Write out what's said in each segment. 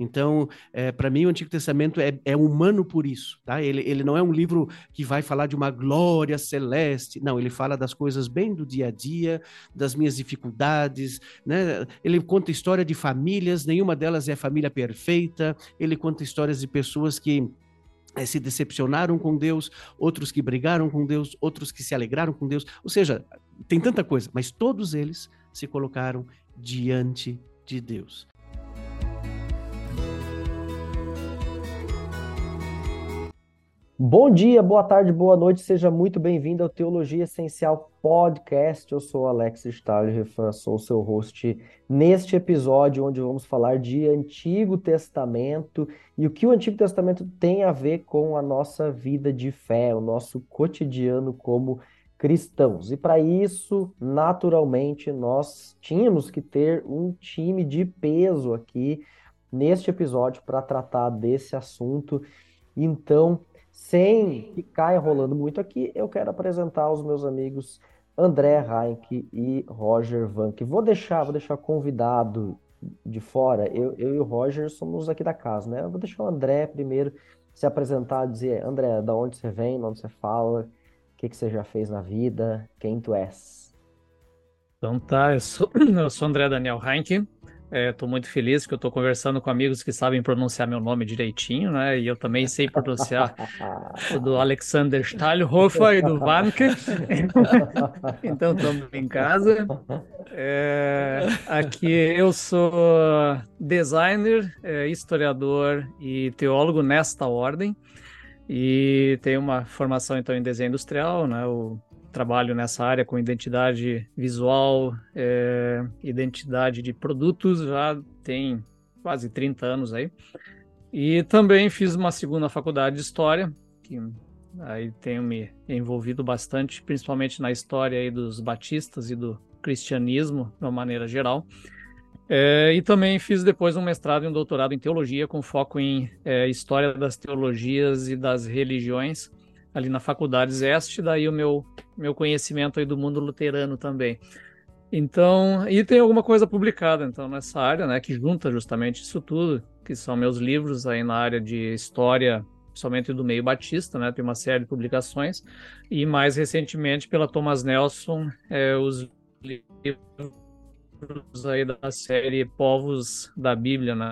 Então, é, para mim, o Antigo Testamento é, é, humano por isso, tá? Ele, ele não é um livro que vai falar de uma glória celeste, não, ele fala das coisas bem do dia a dia, das minhas dificuldades, né? Ele conta história de famílias, nenhuma delas é família perfeita, ele conta histórias de pessoas que é, se decepcionaram com Deus, outros que brigaram com Deus, outros que se alegraram com Deus, ou seja, tem tanta coisa, mas todos eles se colocaram diante de Deus. Bom dia, boa tarde, boa noite, seja muito bem-vindo ao Teologia Essencial Podcast. Eu sou Alex Stahlhofer, sou seu host neste episódio onde vamos falar de Antigo Testamento e o que o Antigo Testamento tem a ver com a nossa vida de fé, o nosso cotidiano como cristãos. E para isso, naturalmente, nós tínhamos que ter um time de peso aqui neste episódio para tratar desse assunto. Então, sem ficar enrolando muito aqui, eu quero apresentar os meus amigos André Heinck e Roger Vanck. Vou deixar, vou deixar convidado de fora. Eu, eu e o Roger somos aqui da casa, né? Eu vou deixar o André primeiro se apresentar, dizer, André, da onde você vem, de onde você fala, o que, que você já fez na vida, quem tu és. Então tá, eu sou, eu sou André Daniel Heinck, Estou é, muito feliz que eu estou conversando com amigos que sabem pronunciar meu nome direitinho, né? E eu também sei pronunciar o do Alexander Stahlhofer e do Vanke. então, estamos em casa. É, aqui eu sou designer, é, historiador e teólogo nesta ordem. E tenho uma formação, então, em desenho industrial, né? O trabalho nessa área com identidade visual, é, identidade de produtos, já tem quase 30 anos aí. E também fiz uma segunda faculdade de História, que aí tenho me envolvido bastante, principalmente na história aí dos batistas e do cristianismo, de uma maneira geral. É, e também fiz depois um mestrado e um doutorado em teologia, com foco em é, história das teologias e das religiões, ali na faculdade Zeste, daí o meu, meu conhecimento aí do mundo luterano também. Então, e tem alguma coisa publicada então nessa área, né, que junta justamente isso tudo, que são meus livros aí na área de história, somente do meio batista, né, tem uma série de publicações, e mais recentemente pela Thomas Nelson, é, os livros aí da série Povos da Bíblia, né.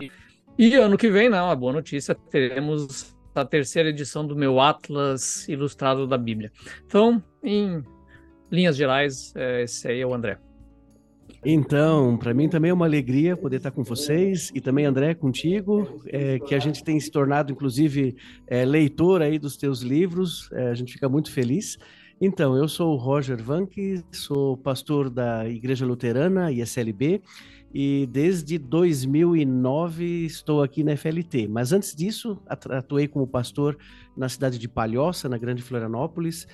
E ano que vem, não, né, a boa notícia, teremos a terceira edição do meu Atlas Ilustrado da Bíblia. Então, em linhas gerais, é, esse aí é o André. Então, para mim também é uma alegria poder estar com vocês e também, André, contigo, é, que a gente tem se tornado, inclusive, é, leitor aí dos teus livros, é, a gente fica muito feliz. Então, eu sou o Roger Vanck, sou pastor da Igreja Luterana, ISLB, e desde 2009 estou aqui na FLT. Mas antes disso, atuei como pastor na cidade de Palhoça, na Grande Florianópolis,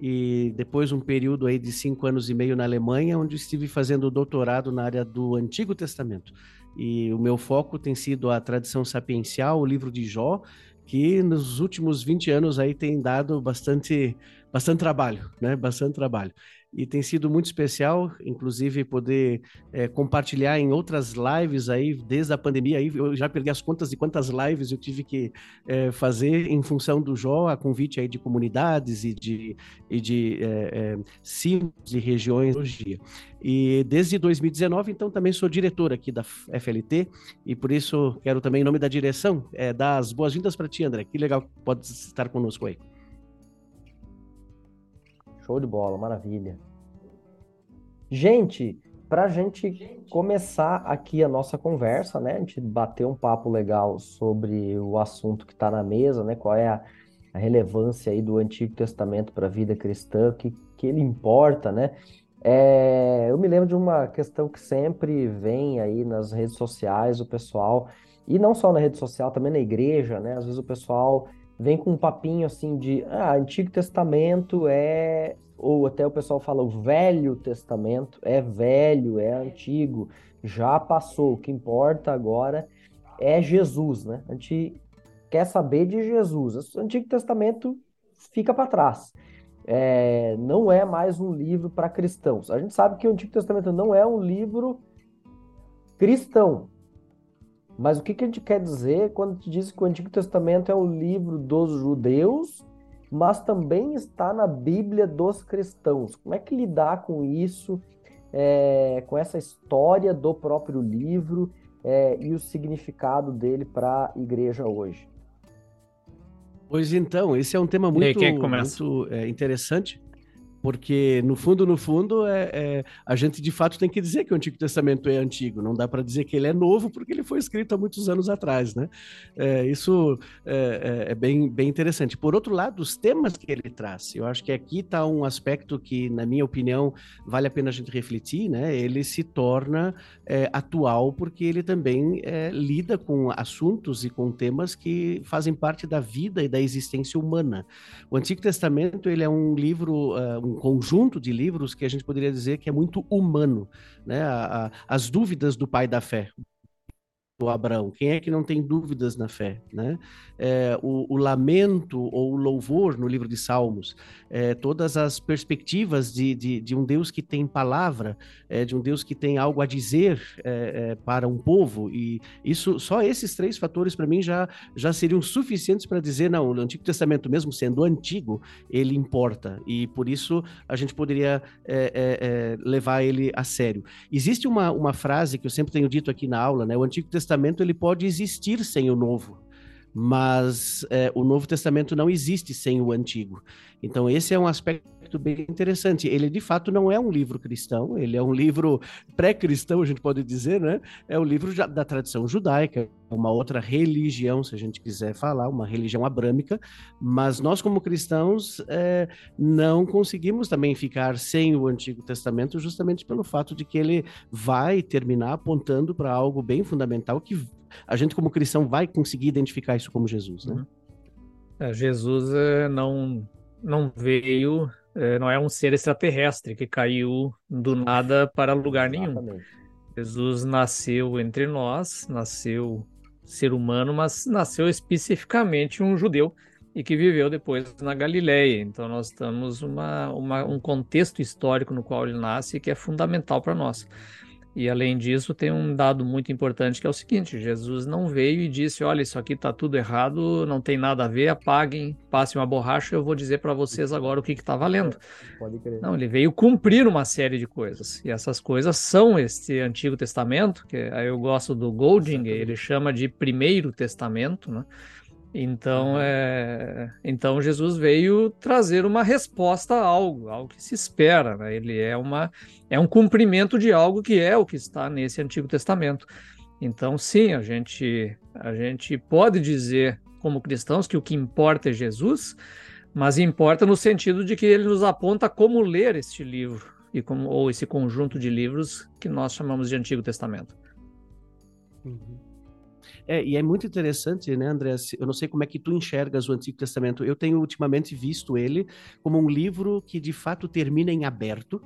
e depois um período aí de cinco anos e meio na Alemanha, onde estive fazendo doutorado na área do Antigo Testamento. E o meu foco tem sido a tradição sapiencial, o livro de Jó, que nos últimos 20 anos aí tem dado bastante, bastante trabalho, né? Bastante trabalho e tem sido muito especial, inclusive poder é, compartilhar em outras lives aí, desde a pandemia, aí eu já perdi as contas de quantas lives eu tive que é, fazer em função do Jó, a convite aí de comunidades e de, e de é, de regiões e desde 2019, então, também sou diretor aqui da FLT e por isso quero também, em nome da direção, dar as boas-vindas para ti, André. Que legal que pode estar conosco aí. Show de bola, maravilha. Gente, para a gente começar aqui a nossa conversa, né? A gente bater um papo legal sobre o assunto que está na mesa, né? Qual é a, a relevância aí do Antigo Testamento para a vida cristã, que, que ele importa, né? É, eu me lembro de uma questão que sempre vem aí nas redes sociais, o pessoal, e não só na rede social, também na igreja, né? Às vezes o pessoal vem com um papinho assim de ah, Antigo Testamento é ou até o pessoal fala o Velho Testamento é velho, é antigo, já passou. O que importa agora é Jesus, né? A gente quer saber de Jesus. O Antigo Testamento fica para trás. É, não é mais um livro para cristãos. A gente sabe que o Antigo Testamento não é um livro cristão, Mas o que, que a gente quer dizer quando a gente diz que o Antigo Testamento é o livro dos judeus, mas também está na Bíblia dos cristãos? Como é que lidar com isso, é, com essa história do próprio livro é, e o significado dele para a igreja hoje? Pois então, esse é um tema muito, muito é, interessante, porque no fundo, no fundo, é, é, a gente de fato tem que dizer que o Antigo Testamento é antigo. Não dá para dizer que ele é novo, porque ele foi escrito há muitos anos atrás, né? É, isso é, é, é, bem, bem interessante. Por outro lado, os temas que ele traz, eu acho que aqui está um aspecto que, na minha opinião, vale a pena a gente refletir, né? Ele se torna é, atual porque ele também lida com assuntos e com temas que fazem parte da vida e da existência humana. O Antigo Testamento ele é um livro, uh, um conjunto de livros que a gente poderia dizer que é muito humano, né? A, a, as dúvidas do pai da fé, o Abraão? Quem é que não tem dúvidas na fé? Né? É, o, o, lamento ou o louvor no livro de Salmos, é, todas as perspectivas de, de, de, um Deus que tem palavra, é, de um Deus que tem algo a dizer é, é, para um povo, e isso só esses três fatores para mim já, já seriam suficientes para dizer, não, o Antigo Testamento, mesmo sendo antigo, ele importa, e por isso a gente poderia é, levar ele a sério. Existe uma, uma frase que eu sempre tenho dito aqui na aula, né? O Antigo Testamento Testamento ele pode existir sem o Novo, mas é, o Novo Testamento não existe sem o Antigo. Então esse é um aspecto bem interessante. Ele de fato não é um livro cristão, ele é um livro pré-cristão, a gente pode dizer, né? É um livro da tradição judaica, uma outra religião, se a gente quiser falar, uma religião abrâmica. Mas nós como cristãos é, não conseguimos também ficar sem o Antigo Testamento, justamente pelo fato de que ele vai terminar apontando para algo bem fundamental que a gente como cristão vai conseguir identificar isso como Jesus, né? Uhum. É, Jesus é, não não veio, é, não é um ser extraterrestre que caiu do nada para lugar Exatamente. nenhum. Jesus nasceu entre nós, nasceu ser humano, mas nasceu especificamente um judeu e que viveu depois na Galileia. Então nós estamos uma, uma um contexto histórico no qual ele nasce que é fundamental para nós. E além disso, tem um dado muito importante que é o seguinte: Jesus não veio e disse: Olha, isso aqui está tudo errado, não tem nada a ver, apaguem, passem uma borracha, eu vou dizer para vocês agora o que está valendo. Pode crer. Não, ele veio cumprir uma série de coisas. E essas coisas são este Antigo Testamento, que aí eu gosto do Golding, ele chama de Primeiro Testamento, né? Então, é... então Jesus veio trazer uma resposta a algo, algo que se espera. Né? Ele é, uma... é um cumprimento de algo que é o que está nesse Antigo Testamento. Então, sim, a gente, a gente pode dizer, como cristãos, que o que importa é Jesus, mas importa no sentido de que ele nos aponta como ler este livro, e como, ou esse conjunto de livros que nós chamamos de Antigo Testamento. Uhum. É, e é muito interessante, né, André? Eu não sei como é que tu enxergas o Antigo Testamento. Eu tenho ultimamente visto ele como um livro que de fato termina em aberto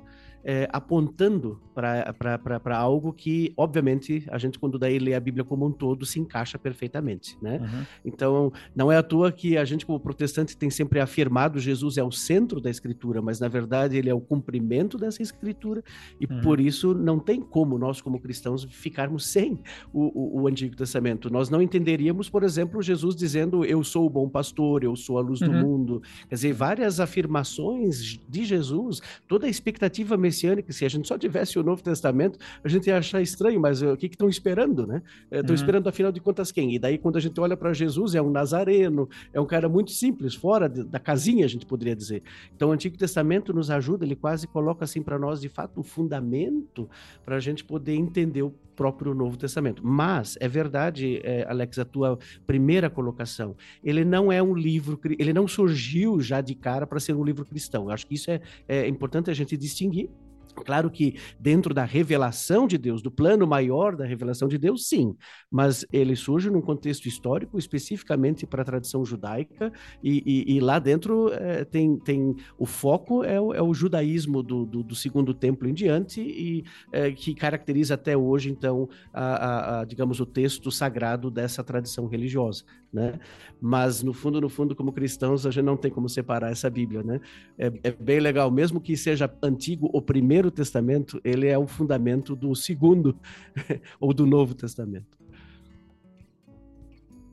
é, apontando para algo que, obviamente, a gente, quando daí lê a Bíblia como um todo, se encaixa perfeitamente, né? Uhum. Então, não é à toa que a gente, como protestante, tem sempre afirmado Jesus é o centro da Escritura, mas, na verdade, ele é o cumprimento dessa Escritura, e uhum. por isso não tem como nós, como cristãos, ficarmos sem o, o, o, Antigo Testamento. Nós não entenderíamos, por exemplo, Jesus dizendo eu sou o bom pastor, eu sou a luz uhum. do mundo. Quer dizer, várias afirmações de Jesus, toda a expectativa messiânica messiânica, se a gente só tivesse o Novo Testamento, a gente ia achar estranho, mas uh, o que estão esperando, né? Estão uhum. esperando, afinal de contas, quem? E daí, quando a gente olha para Jesus, é um nazareno, é um cara muito simples, fora de, da casinha, a gente poderia dizer. Então, o Antigo Testamento nos ajuda, ele quase coloca assim para nós, de fato, o fundamento para a gente poder entender o próprio Novo Testamento. Mas é verdade, é, Alex, a tua primeira colocação. Ele não é um livro, ele não surgiu já de cara para ser um livro cristão. Eu acho que isso é, é importante a gente distinguir. Claro que dentro da revelação de Deus, do plano maior da revelação de Deus, sim, mas ele surge num contexto histórico, especificamente para a tradição judaica, e, e, e lá dentro é, tem, tem o foco é o, é o judaísmo do, do, do, segundo templo em diante, e é, que caracteriza até hoje, então, a, a, a, digamos, o texto sagrado dessa tradição religiosa né? Mas no fundo, no fundo, como cristãos, a gente não tem como separar essa Bíblia, né? É, é, bem legal, mesmo que seja antigo o Primeiro Testamento, ele é o fundamento do Segundo ou do Novo Testamento.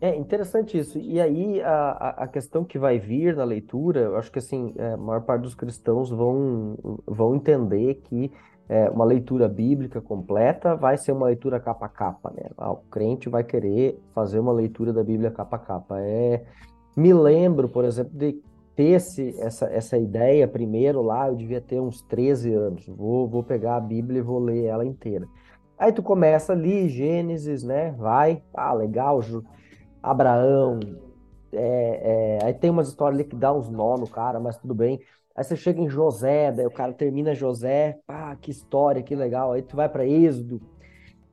É interessante isso. E aí a, a questão que vai vir na leitura, eu acho que assim, é, a maior parte dos cristãos vão, vão entender que é, uma leitura bíblica completa vai ser uma leitura capa a capa, né? Ah, o crente vai querer fazer uma leitura da Bíblia capa a capa. É, me lembro, por exemplo, de ter esse, essa, essa ideia primeiro lá, eu devia ter uns 13 anos. Vou, vou pegar a Bíblia e vou ler ela inteira. Aí tu começa ali, Gênesis, né? Vai, ah, legal, Abraão. É, é, aí tem umas histórias ali que dá uns nó no cara, mas tudo bem. Aí você chega em José, daí o cara termina José, pá, que história, que legal. Aí tu vai para Êxodo,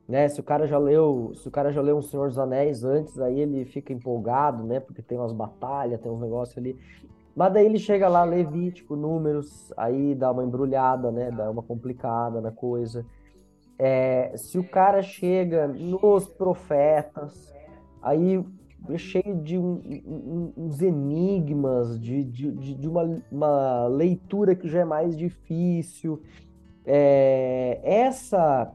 né? Se o cara já leu, se o cara já leu um Senhor dos Anéis antes, aí ele fica empolgado, né? Porque tem umas batalhas, tem uns negócios ali. Mas daí ele chega lá, Levítico, Números, aí dá uma embrulhada, né? Dá uma complicada na coisa. É, se o cara chega nos profetas, aí é cheio de um, uns enigmas, de, de, de uma, uma, leitura que já é mais difícil. É, essa,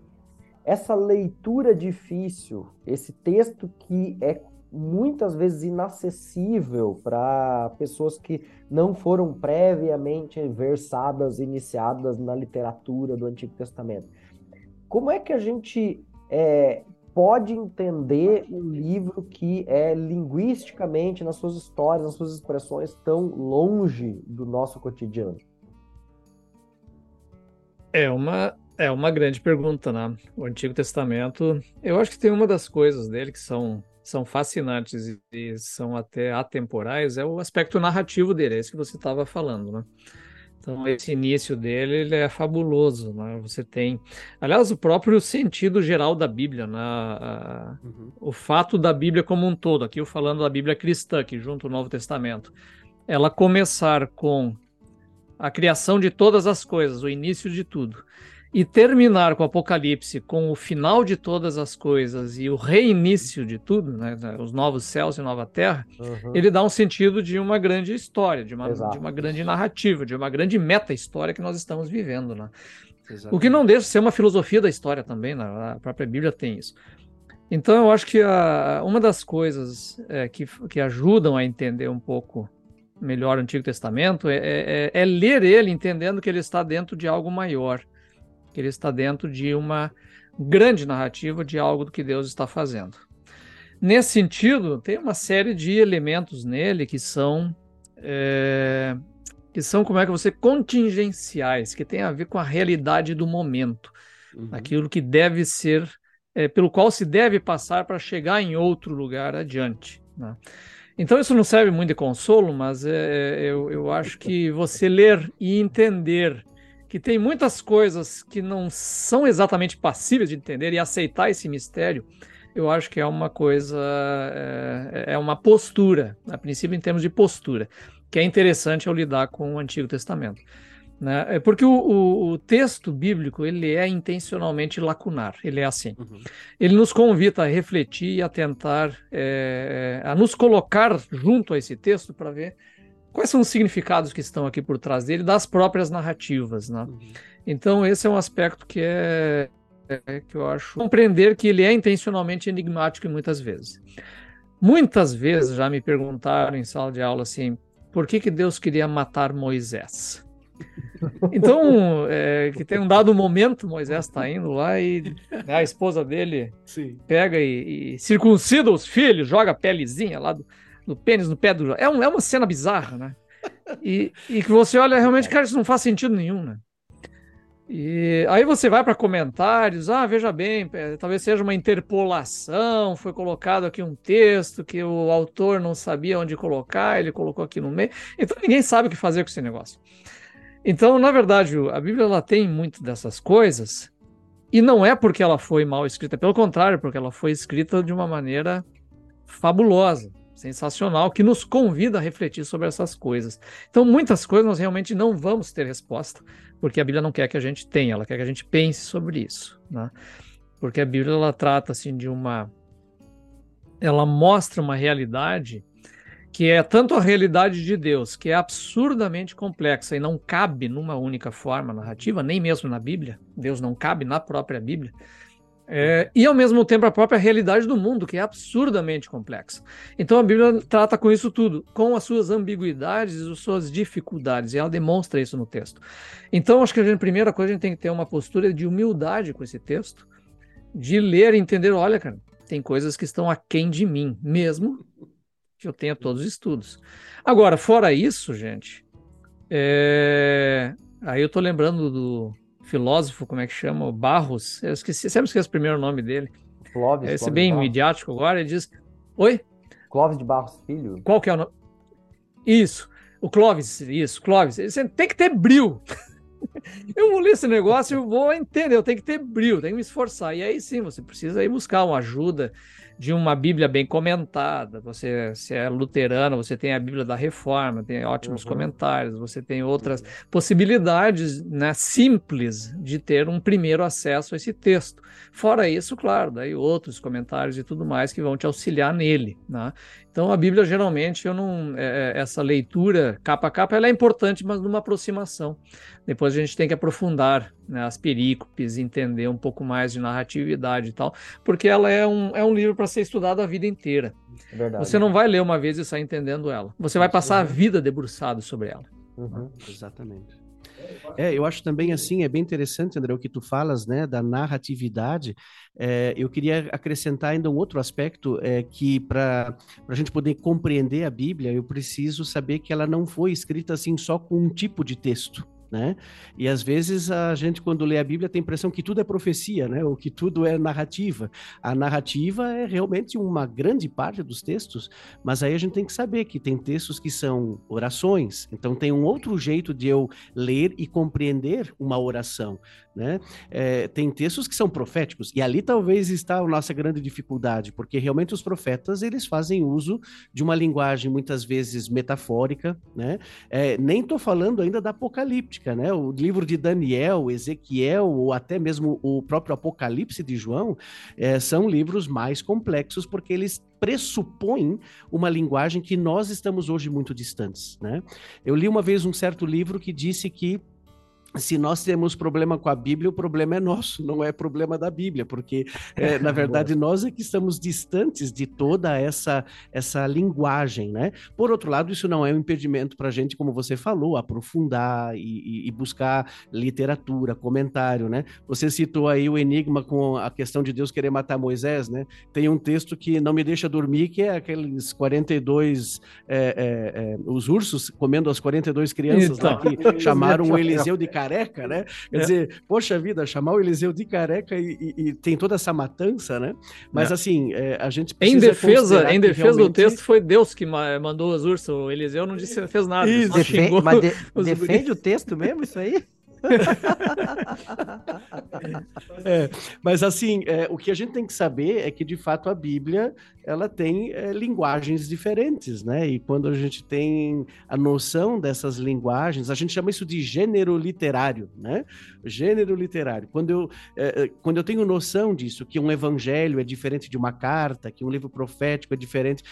essa leitura difícil, esse texto que é muitas vezes inacessível para pessoas que não foram previamente versadas, iniciadas na literatura do Antigo Testamento. Como é que a gente é, pode entender um livro que é linguisticamente, nas suas histórias, nas suas expressões, tão longe do nosso cotidiano? É uma, é uma grande pergunta, né? O Antigo Testamento, eu acho que tem uma das coisas dele que são, são fascinantes e, são até atemporais, é o aspecto narrativo dele, é isso que você estava falando, né? Então, esse início dele ele é fabuloso. Né? Você tem. Aliás, o próprio sentido geral da Bíblia, né? uhum. o fato da Bíblia como um todo, aqui eu falando da Bíblia cristã, que junto ao Novo Testamento, ela começar com a criação de todas as coisas, o início de tudo e terminar com o Apocalipse com o final de todas as coisas e o reinício de tudo, né, os novos céus e nova terra, uhum. ele dá um sentido de uma grande história, de uma, de uma grande narrativa, de uma grande meta-história que nós estamos vivendo. Né? O que não deixa de ser uma filosofia da história também, né? a própria Bíblia tem isso. Então, eu acho que a, uma das coisas é, que, que ajudam a entender um pouco melhor o Antigo Testamento é, é, é ler ele entendendo que ele está dentro de algo maior que ele está dentro de uma grande narrativa de algo do que Deus está fazendo. Nesse sentido, tem uma série de elementos nele que são é, que são como é que você contingenciais, que tem a ver com a realidade do momento, uhum. aquilo que deve ser, é, pelo qual se deve passar para chegar em outro lugar adiante. Né? Então isso não serve muito de consolo, mas é, eu, eu acho que você ler e entender que tem muitas coisas que não são exatamente passíveis de entender e aceitar esse mistério, eu acho que é uma coisa, é, é uma postura, a princípio em termos de postura, que é interessante ao lidar com o Antigo Testamento. Né? É porque o, o, o, texto bíblico ele é intencionalmente lacunar, ele é assim. Uhum. Ele nos convida a refletir e a tentar, é, a nos colocar junto a esse texto para ver quais são os significados que estão aqui por trás dele das próprias narrativas, né? Uhum. Então esse é um aspecto que é, é, que eu acho compreender que ele é intencionalmente enigmático muitas vezes. Muitas vezes já me perguntaram em sala de aula assim, por que que Deus queria matar Moisés? Então, é, que tem um dado momento, Moisés está indo lá e né, a esposa dele Sim. pega e, e, circuncida os filhos, joga a pelezinha lá do, no pênis, no pé do. É, um, é uma cena bizarra, né? E, e que você olha, realmente, cara, isso não faz sentido nenhum, né? E aí você vai para comentários, ah, veja bem, é, talvez seja uma interpolação, foi colocado aqui um texto que o autor não sabia onde colocar, ele colocou aqui no meio. Então ninguém sabe o que fazer com esse negócio. Então, na verdade, a Bíblia ela tem muito dessas coisas, e não é porque ela foi mal escrita, pelo contrário, porque ela foi escrita de uma maneira fabulosa sensacional que nos convida a refletir sobre essas coisas. Então, muitas coisas nós realmente não vamos ter resposta, porque a Bíblia não quer que a gente tenha, ela quer que a gente pense sobre isso, né? Porque a Bíblia ela trata assim de uma ela mostra uma realidade que é tanto a realidade de Deus, que é absurdamente complexa e não cabe numa única forma narrativa, nem mesmo na Bíblia. Deus não cabe na própria Bíblia É, e ao mesmo tempo a própria realidade do mundo, que é absurdamente complexa. Então a Bíblia trata com isso tudo, com as suas ambiguidades e as suas dificuldades, e ela demonstra isso no texto. Então acho que a, gente, primeira coisa a gente tem que ter uma postura de humildade com esse texto, de ler e entender, olha, cara, tem coisas que estão aquém de mim, mesmo que eu tenha todos os estudos. Agora, fora isso, gente, é... aí eu tô lembrando do filósofo, como é que chama? Barros. Eu esqueci, sempre esqueço o primeiro nome dele. Clóvis. Esse Clóvis bem Barros. midiático agora, ele diz. Oi? Clóvis de Barros Filho. Qual que é o nome? Isso. O Clóvis, isso, Clóvis. Você tem que ter brilho. eu vou ler esse negócio e vou entender, eu tenho que ter brilho, tenho que me esforçar. E aí sim, você precisa ir buscar uma ajuda de uma Bíblia bem comentada. Você, se é luterano, você tem a Bíblia da Reforma, tem ótimos uhum. comentários, você tem outras uhum. possibilidades né, simples de ter um primeiro acesso a esse texto. Fora isso, claro, daí outros comentários e tudo mais que vão te auxiliar nele. Né? Então a Bíblia geralmente eu não é, é, essa leitura capa a capa ela é importante, mas numa aproximação. Depois a gente tem que aprofundar né, as perícopes, entender um pouco mais de narratividade e tal, porque ela é um, é um livro para ser estudado a vida inteira. É verdade. Você não vai ler uma vez e sair entendendo ela. Você vai passar a vida debruçado sobre ela. Uhum. Exatamente. É, eu acho também assim, é bem interessante, André, o que tu falas, né, da narratividade. É, eu queria acrescentar ainda um outro aspecto, é, que para a gente poder compreender a Bíblia, eu preciso saber que ela não foi escrita assim só com um tipo de texto né? E às vezes a gente, quando lê a Bíblia, tem a impressão que tudo é profecia, né? Ou que tudo é narrativa. A narrativa é realmente uma grande parte dos textos, mas aí a gente tem que saber que tem textos que são orações. Então tem um outro jeito de eu ler e compreender uma oração, né? É, tem textos que são proféticos e ali talvez está a nossa grande dificuldade, porque realmente os profetas eles fazem uso de uma linguagem muitas vezes metafórica, né? É, nem estou falando ainda da apocalíptica né? O livro de Daniel, Ezequiel, ou até mesmo o próprio Apocalipse de João, é, são livros mais complexos porque eles pressupõem uma linguagem que nós estamos hoje muito distantes, né? Eu li uma vez um certo livro que disse que se nós temos problema com a Bíblia, o problema é nosso, não é problema da Bíblia, porque é, na verdade nós é que estamos distantes de toda essa essa linguagem, né? Por outro lado, isso não é um impedimento para a gente, como você falou, aprofundar e, e, buscar literatura, comentário, né? Você citou aí o enigma com a questão de Deus querer matar Moisés, né? Tem um texto que não me deixa dormir, que é aqueles 42 é, é, os ursos comendo as 42 crianças então, lá que chamaram o Eliseu de careca, né? Quer é. dizer, poxa vida, chamar o Eliseu de careca e, e, e tem toda essa matança, né? Mas é. assim, é, a gente precisa. Em defesa, em defesa realmente... do texto, foi Deus que mandou as ursas. O Eliseu não disse, fez nada. Isso. Defe mas de, defende o texto mesmo, isso aí? é, mas assim, é, o que a gente tem que saber é que de fato a Bíblia ela tem é, linguagens diferentes, né? E quando a gente tem a noção dessas linguagens, a gente chama isso de gênero literário, né? Gênero literário. Quando eu, é, é quando eu tenho noção disso, que um evangelho é diferente de uma carta, que um livro profético é diferente.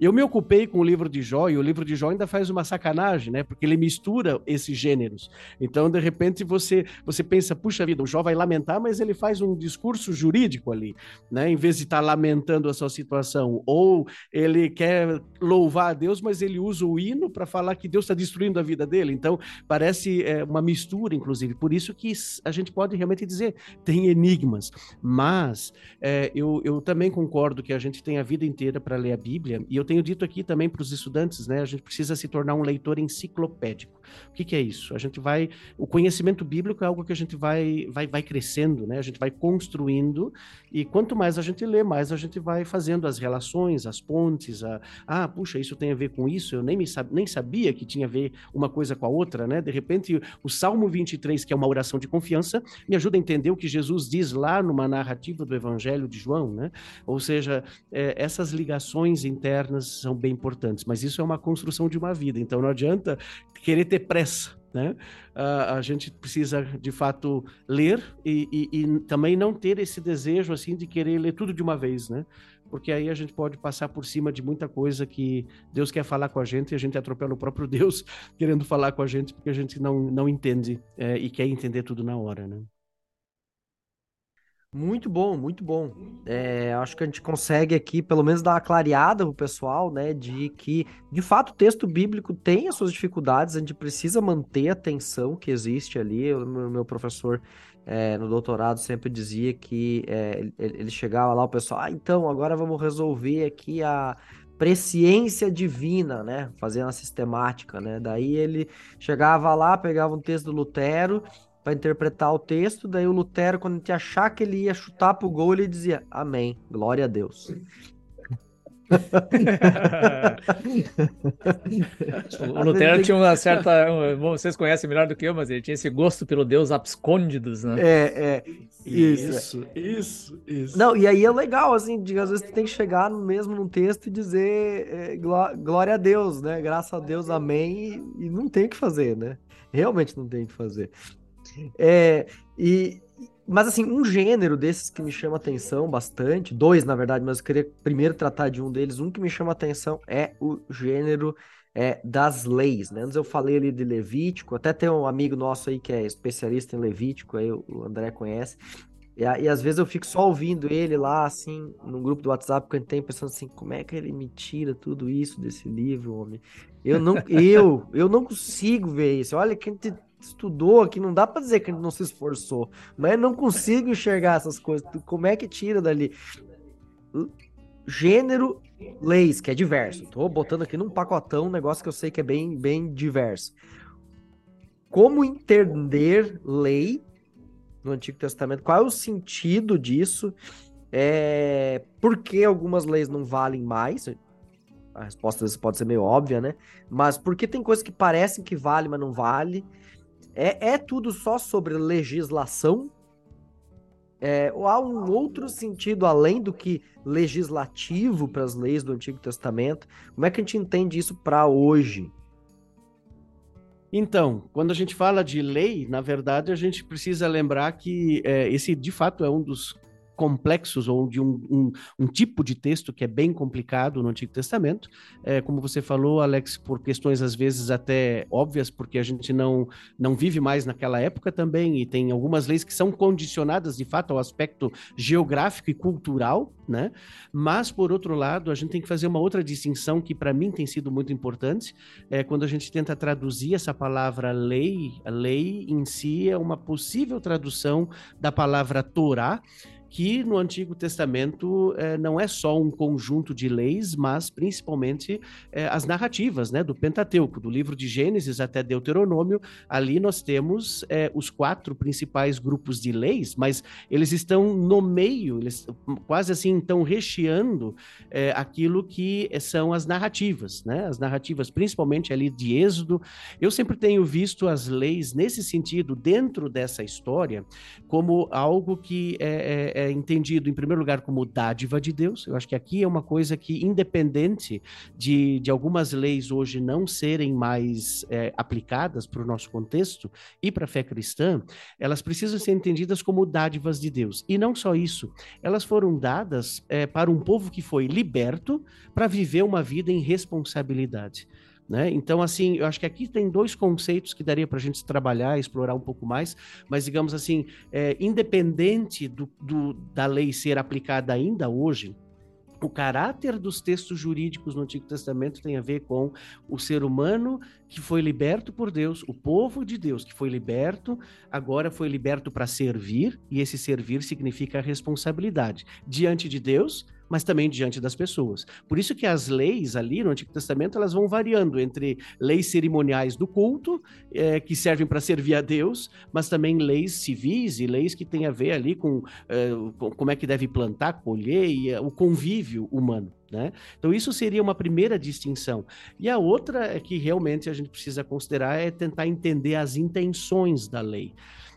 Eu me ocupei com o livro de Jó, e o livro de Jó ainda faz uma sacanagem, né? Porque ele mistura esses gêneros. Então, de repente, você, você pensa, puxa vida, o Jó vai lamentar, mas ele faz um discurso jurídico ali, né? Em vez de estar lamentando a sua situação, ou ele quer louvar a Deus, mas ele usa o hino para falar que Deus está destruindo a vida dele. Então, parece é, uma mistura, inclusive. Por isso que a gente pode realmente dizer, tem enigmas. Mas é, eu, eu também concordo que a gente tem a vida inteira para ler a Bíblia, e eu tenho dito aqui também para os estudantes, né? A gente precisa se tornar um leitor enciclopédico. O que, que, é isso? A gente vai. O conhecimento bíblico é algo que a gente vai, vai, vai crescendo, né? A gente vai construindo, e quanto mais a gente lê, mais a gente vai fazendo as relações, as pontes, a, ah, puxa, isso tem a ver com isso, eu nem, me, nem sabia que tinha a ver uma coisa com a outra, né? De repente, o Salmo 23, que é uma oração de confiança, me ajuda a entender o que Jesus diz lá numa narrativa do Evangelho de João, né? Ou seja, é, essas ligações internas são bem importantes, mas isso é uma construção de uma vida, então não adianta querer ter pressa, né? Uh, a gente precisa de fato ler e, e, e, também não ter esse desejo assim de querer ler tudo de uma vez, né? porque aí a gente pode passar por cima de muita coisa que Deus quer falar com a gente e a gente atropela o próprio Deus querendo falar com a gente porque a gente não, não entende é, e quer entender tudo na hora, né? Muito bom, muito bom. É, acho que a gente consegue aqui, pelo menos, dar uma clareada pro pessoal, né, de que, de fato, o texto bíblico tem as suas dificuldades, a gente precisa manter a tensão que existe ali. O meu professor é, no doutorado sempre dizia que é, ele, chegava lá, o pessoal, ah, então, agora vamos resolver aqui a presciência divina, né, fazendo a sistemática, né, daí ele chegava lá, pegava um texto do Lutero para interpretar o texto. Daí o Lutero, quando a gente achar que ele ia chutar pro gol, ele dizia: Amém, glória a Deus. o Lutero tinha uma certa. Vocês conhecem melhor do que eu, mas ele tinha esse gosto pelo Deus abscôndidos, né? É, é. Isso, isso, isso. Não, e aí é legal, assim, de, às vezes tu tem que chegar mesmo num texto e dizer é, glória a Deus, né? Graças a Deus, amém, e, e não tem o que fazer, né? Realmente não tem o que fazer. É, e, mas assim, um gênero desses que me chama atenção bastante, dois na verdade, mas eu queria primeiro tratar de um deles. Um que me chama atenção é o gênero é, das leis. Né? Antes eu falei ali de Levítico, até tem um amigo nosso aí que é especialista em Levítico, aí o André conhece. E, e às vezes eu fico só ouvindo ele lá, assim, no grupo do WhatsApp que gente tem, pensando assim, como é que ele me tira tudo isso desse livro, homem? Eu não, eu, eu não consigo ver isso. Olha que estudou aqui, não dá para dizer que não se esforçou, mas não consigo enxergar essas coisas. Como é que tira dali? Gênero, leis, que é diverso. Tô botando aqui num pacotão um negócio que eu sei que é bem, bem diverso. Como entender lei no Antigo Testamento? Qual é o sentido disso? É... Por que algumas leis não valem mais? A resposta pode ser meio óbvia, né? Mas por que tem coisas que parecem que vale, mas não vale? É, é tudo só sobre legislação? É, ou há um outro sentido além do que legislativo para as leis do Antigo Testamento? Como é que a gente entende isso para hoje? Então, quando a gente fala de lei, na verdade, a gente precisa lembrar que é, esse de fato é um dos complexos ou de um, um, um, tipo de texto que é bem complicado no Antigo Testamento. É, como você falou, Alex, por questões às vezes até óbvias, porque a gente não, não vive mais naquela época também, e tem algumas leis que são condicionadas de fato ao aspecto geográfico e cultural, né? Mas, por outro lado, a gente tem que fazer uma outra distinção que para mim tem sido muito importante, é quando a gente tenta traduzir essa palavra lei, a lei em si é uma possível tradução da palavra Torá, que no Antigo Testamento é, não é só um conjunto de leis, mas principalmente é, as narrativas né, do Pentateuco, do livro de Gênesis até Deuteronômio. Ali nós temos é, os quatro principais grupos de leis, mas eles estão no meio, eles quase assim estão recheando aquilo que são as narrativas, né? as narrativas principalmente ali de Êxodo. Eu sempre tenho visto as leis nesse sentido, dentro dessa história, como algo que é é entendido, em primeiro lugar, como dádiva de Deus. Eu acho que aqui é uma coisa que, independente de, de algumas leis hoje não serem mais é, aplicadas para o nosso contexto e para a fé cristã, elas precisam ser entendidas como dádivas de Deus. E não só isso, elas foram dadas é, para um povo que foi liberto para viver uma vida em responsabilidade. Né? Então, assim, eu acho que aqui tem dois conceitos que daria para a gente trabalhar, explorar um pouco mais, mas digamos assim, é, independente do, do, da lei ser aplicada ainda hoje, o caráter dos textos jurídicos no Antigo Testamento tem a ver com o ser humano que foi liberto por Deus, o povo de Deus que foi liberto, agora foi liberto para servir, e esse servir significa responsabilidade diante de Deus, mas também diante das pessoas. Por isso que as leis ali no Antigo Testamento elas vão variando entre leis cerimoniais do culto, é, que servem para servir a Deus, mas também leis civis e leis que têm a ver ali com, é, com como é que deve plantar, colher e é, o convívio humano. Né? Então, isso seria uma primeira distinção. E a outra é que realmente a gente precisa considerar é tentar entender as intenções da lei.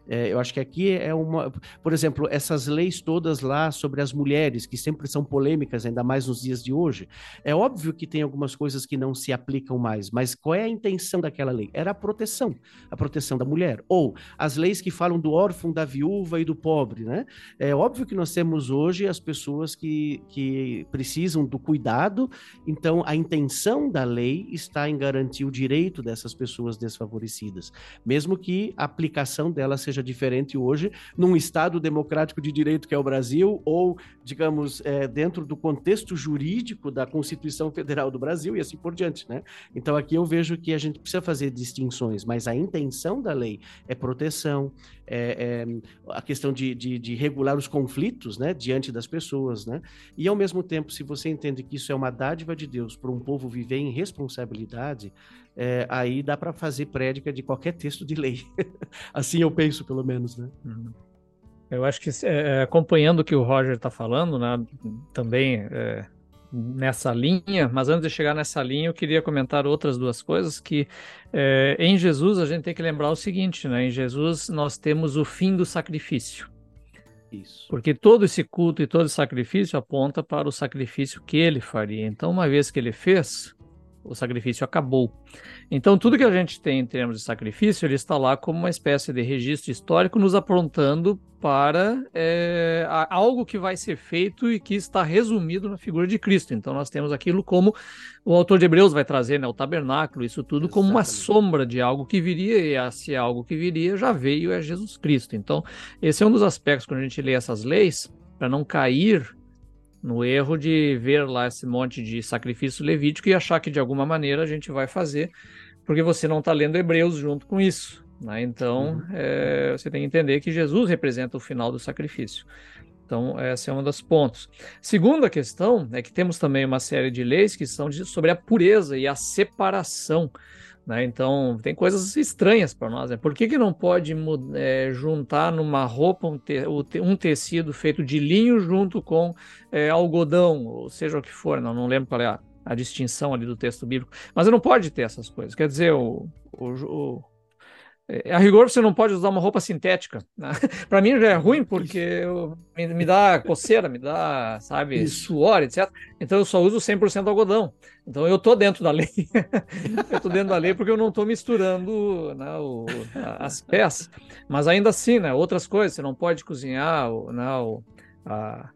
É, eu acho que aqui é uma. Por exemplo, essas leis todas lá sobre as mulheres, que sempre são polêmicas, ainda mais nos dias de hoje. É óbvio que tem algumas coisas que não se aplicam mais, mas qual é a intenção daquela lei? Era a proteção, a proteção da mulher. Ou as leis que falam do órfão, da viúva e do pobre, né? É óbvio que nós temos hoje as pessoas que, que precisam do cuidado, então a intenção da lei está em garantir o direito dessas pessoas desfavorecidas, mesmo que a aplicação dela seja seja diferente hoje, num Estado democrático de direito que é o Brasil, ou, digamos, é, dentro do contexto jurídico da Constituição Federal do Brasil e assim por diante, né? Então aqui eu vejo que a gente precisa fazer distinções, mas a intenção da lei é proteção, é, é a questão de, de, de, regular os conflitos, né, diante das pessoas, né? E ao mesmo tempo, se você entende que isso é uma dádiva de Deus para um povo viver em responsabilidade, é, aí dá para fazer prédica de qualquer texto de lei. assim eu penso, pelo menos, né? Uhum. Eu acho que é, acompanhando o que o Roger está falando, né, também é, nessa linha, mas antes de chegar nessa linha, eu queria comentar outras duas coisas que é, em Jesus a gente tem que lembrar o seguinte, né? Em Jesus nós temos o fim do sacrifício. Isso. Porque todo esse culto e todo esse sacrifício aponta para o sacrifício que ele faria. Então, uma vez que ele fez, o sacrifício acabou. Então, tudo que a gente tem em termos de sacrifício, ele está lá como uma espécie de registro histórico, nos aprontando para é, algo que vai ser feito e que está resumido na figura de Cristo. Então, nós temos aquilo como o autor de Hebreus vai trazer, né, o tabernáculo, isso tudo Exatamente. como uma sombra de algo que viria, e esse algo que viria já veio, é Jesus Cristo. Então, esse é um dos aspectos quando a gente lê essas leis, para não cair no erro de ver lá esse monte de sacrifício levítico e achar que de alguma maneira a gente vai fazer, porque você não está lendo Hebreus junto com isso. Né? Então, uhum. é, você tem que entender que Jesus representa o final do sacrifício. Então, esse é um dos pontos. Segunda questão é que temos também uma série de leis que são de, sobre a pureza e a separação né? Então, tem coisas estranhas para nós. Né? Por que, que não pode é, juntar numa roupa um, te, um, tecido feito de linho junto com é, algodão, ou seja o que for? Não, não lembro qual é a, a, distinção ali do texto bíblico. Mas não pode ter essas coisas. Quer dizer, o, o, o a rigor, você não pode usar uma roupa sintética. Né? para mim já é ruim porque eu, me, me, dá coceira, me dá, sabe, Isso. suor, etc. Então eu só uso 100% algodão. Então eu tô dentro da lei. eu tô dentro da lei porque eu não tô misturando né, o, as peças. Mas ainda assim, né, outras coisas, você não pode cozinhar né, o, a,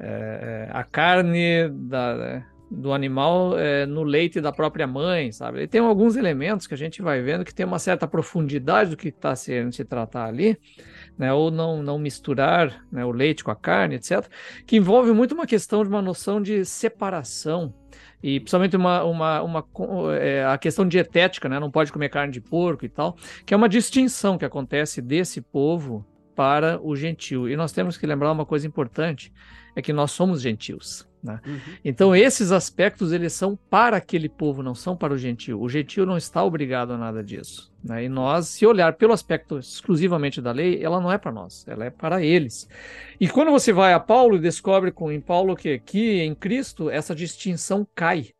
é, a carne da, né, do animal é, no leite da própria mãe, sabe? E tem alguns elementos que a gente vai vendo que tem uma certa profundidade do que está sendo se tratar ali, né? Ou não, não misturar né, o leite com a carne, etc. Que envolve muito uma questão de uma noção de separação e principalmente uma, uma, uma é, a questão dietética, né? Não pode comer carne de porco e tal, que é uma distinção que acontece desse povo para o gentil. E nós temos que lembrar uma coisa importante, é que nós somos gentios. Né? Uhum. Então esses aspectos eles são para aquele povo, não são para o gentil. O gentil não está obrigado a nada disso. Né? E nós, se olhar pelo aspecto exclusivamente da lei, ela não é para nós, ela é para eles. E quando você vai a Paulo e descobre com em Paulo que aqui em Cristo essa distinção cai.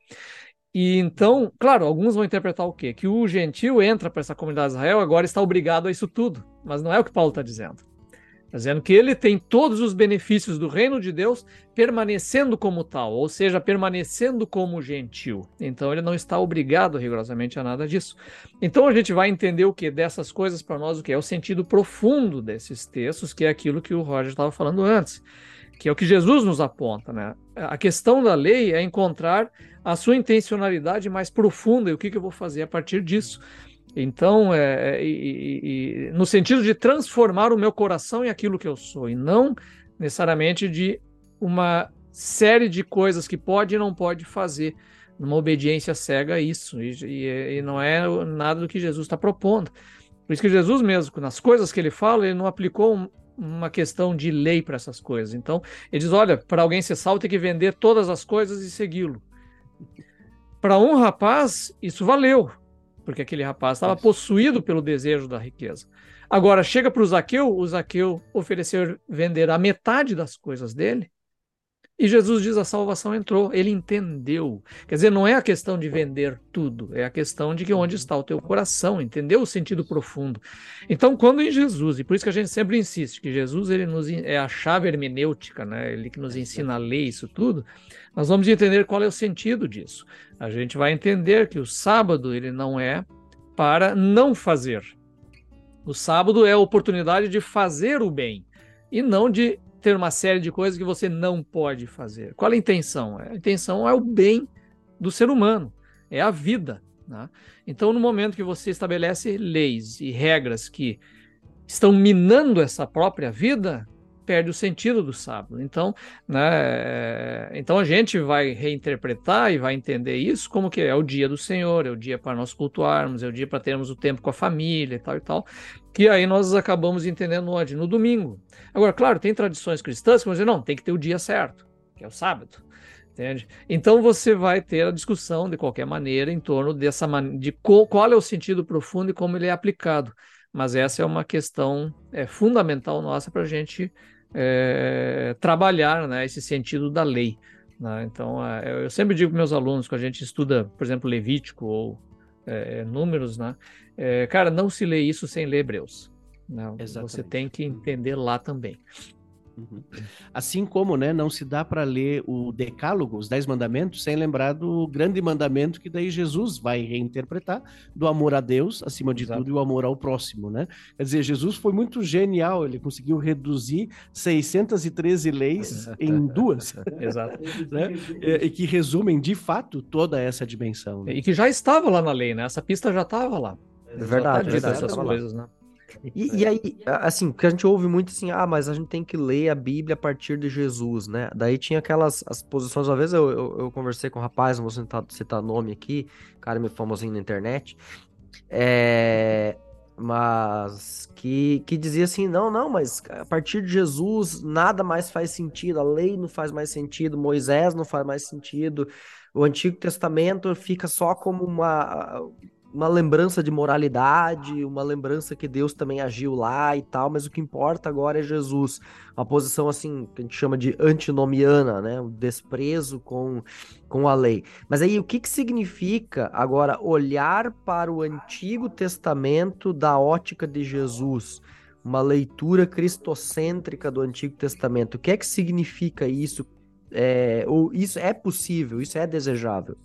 E então, claro, alguns vão interpretar o quê? Que o gentil entra para essa comunidade de Israel agora está obrigado a isso tudo. Mas não é o que Paulo está dizendo dizendo que ele tem todos os benefícios do reino de Deus permanecendo como tal, ou seja, permanecendo como gentil. Então ele não está obrigado rigorosamente a nada disso. Então a gente vai entender o que dessas coisas para nós o que é o sentido profundo desses textos, que é aquilo que o Roger estava falando antes, que é o que Jesus nos aponta, né? A questão da lei é encontrar a sua intencionalidade mais profunda e o que, que eu vou fazer a partir disso. Então, é, é, e, e, no sentido de transformar o meu coração em aquilo que eu sou, e não necessariamente de uma série de coisas que pode e não pode fazer, numa obediência cega a isso, e, e não é nada do que Jesus está propondo. Por isso que Jesus mesmo, nas coisas que ele fala, ele não aplicou um, uma questão de lei para essas coisas. Então, ele diz: olha, para alguém ser salvo tem que vender todas as coisas e segui-lo. Para um rapaz, isso valeu porque aquele rapaz estava possuído pelo desejo da riqueza. Agora, chega para o Zaqueu, o Zaqueu ofereceu vender a metade das coisas dele, e Jesus diz: a salvação entrou, ele entendeu. Quer dizer, não é a questão de vender tudo, é a questão de que onde está o teu coração, entendeu o sentido profundo. Então, quando em Jesus, e por isso que a gente sempre insiste que Jesus ele nos, é a chave hermenêutica, né? ele que nos ensina a ler isso tudo, nós vamos entender qual é o sentido disso. A gente vai entender que o sábado ele não é para não fazer. O sábado é a oportunidade de fazer o bem e não de ter uma série de coisas que você não pode fazer. Qual é a intenção? A intenção é o bem do ser humano, é a vida. Né? Então, no momento que você estabelece leis e regras que estão minando essa própria vida, perde o sentido do sábado. Então, né, então a gente vai reinterpretar e vai entender isso como que é o dia do Senhor, é o dia para nós cultuarmos, é o dia para termos o tempo com a família e tal e tal, que aí nós acabamos entendendo onde? No domingo. Agora, claro, tem tradições cristãs que vão dizer, não, tem que ter o dia certo, que é o sábado. Entende? Então você vai ter a discussão de qualquer maneira em torno dessa man... de qual é o sentido profundo e como ele é aplicado. Mas essa é uma questão é, fundamental nossa para a gente é, trabalhar né, esse sentido da lei. Né? Então, é, eu sempre digo para meus alunos, quando a gente estuda, por exemplo, Levítico ou é, Números, né? É, cara, não se lê isso sem ler Hebreus. Não, você tem que entender lá também. Uhum. Assim como né, não se dá para ler o Decálogo, os Dez Mandamentos, sem lembrar do grande mandamento que daí Jesus vai reinterpretar, do amor a Deus, acima de Exato. tudo, e o amor ao próximo. Né? Quer dizer, Jesus foi muito genial, ele conseguiu reduzir 613 leis em duas. Exato. né? e, e, que resumem, de fato, toda essa dimensão. Né? E que já estava lá na lei, né? Essa pista já estava lá. É verdade, é verdade. Essas coisas, né? E, e, aí, assim, porque a gente ouve muito assim, ah, mas a gente tem que ler a Bíblia a partir de Jesus, né? Daí tinha aquelas as posições, uma vez eu, eu, eu conversei com um rapaz, não vou citar, citar nome aqui, cara meio famosinho na internet, é, mas que, que dizia assim, não, não, mas a partir de Jesus nada mais faz sentido, a lei não faz mais sentido, Moisés não faz mais sentido, o Antigo Testamento fica só como uma uma lembrança de moralidade, uma lembrança que Deus também agiu lá e tal, mas o que importa agora é Jesus. Uma posição assim, que a gente chama de antinomiana, né? O desprezo com, com a lei. Mas aí o que, que significa agora olhar para o Antigo Testamento da ótica de Jesus? Uma leitura cristocêntrica do Antigo Testamento. O que é que significa isso? É, ou isso é possível, isso é desejável?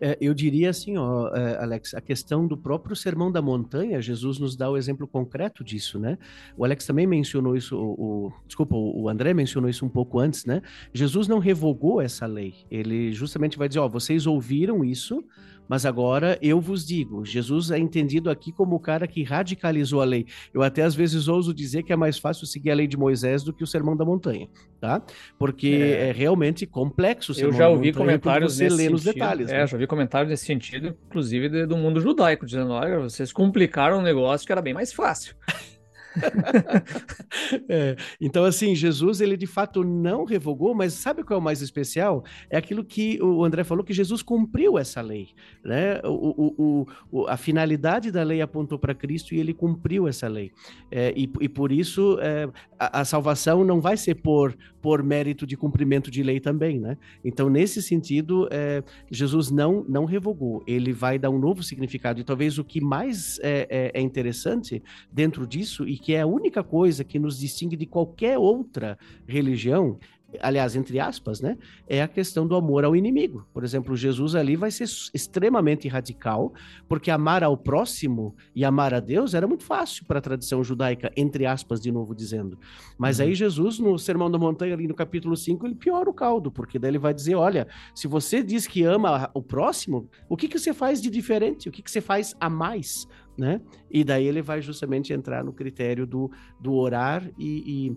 É, eu diria assim, ó, é, Alex, a questão do próprio Sermão da Montanha, Jesus nos dá o exemplo concreto disso, né? O Alex também mencionou isso, o, o, desculpa, o André mencionou isso um pouco antes, né? Jesus não revogou essa lei. Ele justamente vai dizer, ó, vocês ouviram isso, mas agora eu vos digo, Jesus é entendido aqui como o cara que radicalizou a lei. Eu até às vezes ouso dizer que é mais fácil seguir a lei de Moisés do que o Sermão da Montanha, tá? Porque é, é realmente complexo. eu já ouvi comentários você nesse lê nos detalhes. É, né? já ouvi comentários nesse sentido, inclusive do mundo judaico, dizendo, olha, vocês complicaram um negócio que era bem mais fácil. é, então, assim, Jesus, ele de fato não revogou, mas sabe qual é o mais especial? É aquilo que o André falou, que Jesus cumpriu essa lei. Né? O, o, o a finalidade da lei apontou para Cristo e ele cumpriu essa lei. É, e, e, por isso, é, a, a, salvação não vai ser por, por mérito de cumprimento de lei também. Né? Então, nesse sentido, é, Jesus não, não revogou, ele vai dar um novo significado. E talvez o que mais é, é, é interessante dentro disso, e que é a única coisa que nos distingue de qualquer outra religião, aliás, entre aspas, né, é a questão do amor ao inimigo. Por exemplo, Jesus ali vai ser extremamente radical, porque amar ao próximo e amar a Deus era muito fácil para a tradição judaica, entre aspas, de novo dizendo. Mas uhum. aí Jesus, no Sermão da Montanha, ali no capítulo 5, ele piora o caldo, porque daí ele vai dizer, olha, se você diz que ama o próximo, o que, que você faz de diferente? O que, que você faz a mais? Né? E daí ele vai justamente entrar no critério do, do orar e,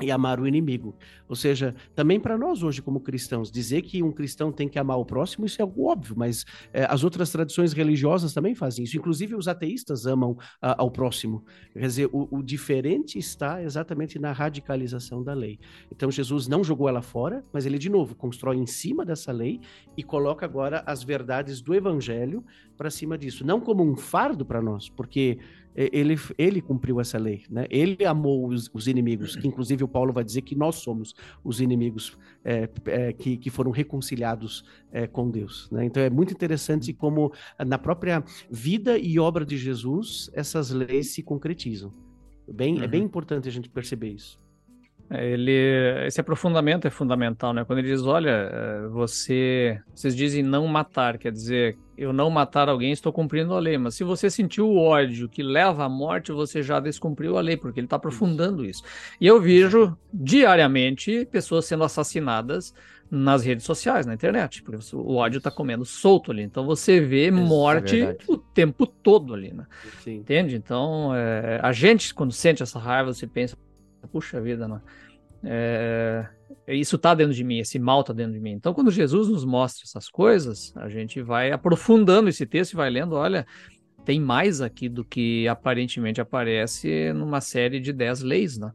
e amar o inimigo. Ou seja, também para nós hoje como cristãos, dizer que um cristão tem que amar o próximo, isso é algo óbvio, mas é, as outras tradições religiosas também fazem isso. Inclusive os ateístas amam a, ao próximo. Quer dizer, o, o, diferente está exatamente na radicalização da lei. Então Jesus não jogou ela fora, mas ele de novo constrói em cima dessa lei e coloca agora as verdades do evangelho para cima disso, não como um fardo para nós, porque ele, ele cumpriu essa lei, né? Ele amou os, os, inimigos, que inclusive o Paulo vai dizer que nós somos os inimigos é, é, que, que foram reconciliados é, com Deus, né? Então é muito interessante como na própria vida e obra de Jesus essas leis se concretizam. Bem, uhum. É bem uhum. importante a gente perceber isso. Ele, esse aprofundamento é fundamental, né? Quando ele diz, olha, eh, você, vocês dizem não matar, quer dizer, eu não matar alguém, estou cumprindo a lei. Mas se você sentiu o ódio que leva à morte, você já descumpriu a lei, porque ele está aprofundando isso. E eu vejo diariamente pessoas sendo assassinadas nas redes sociais, na internet, porque o ódio está comendo solto ali. Então você vê Isso é morte é o tempo todo ali, né? Sim. Entende? Então é, a gente, quando sente essa raiva, você pensa, puxa vida, né? É, isso está dentro de mim, esse mal está dentro de mim. Então, quando Jesus nos mostra essas coisas, a gente vai aprofundando esse texto e vai lendo, olha, tem mais aqui do que aparentemente aparece numa série de dez leis, né?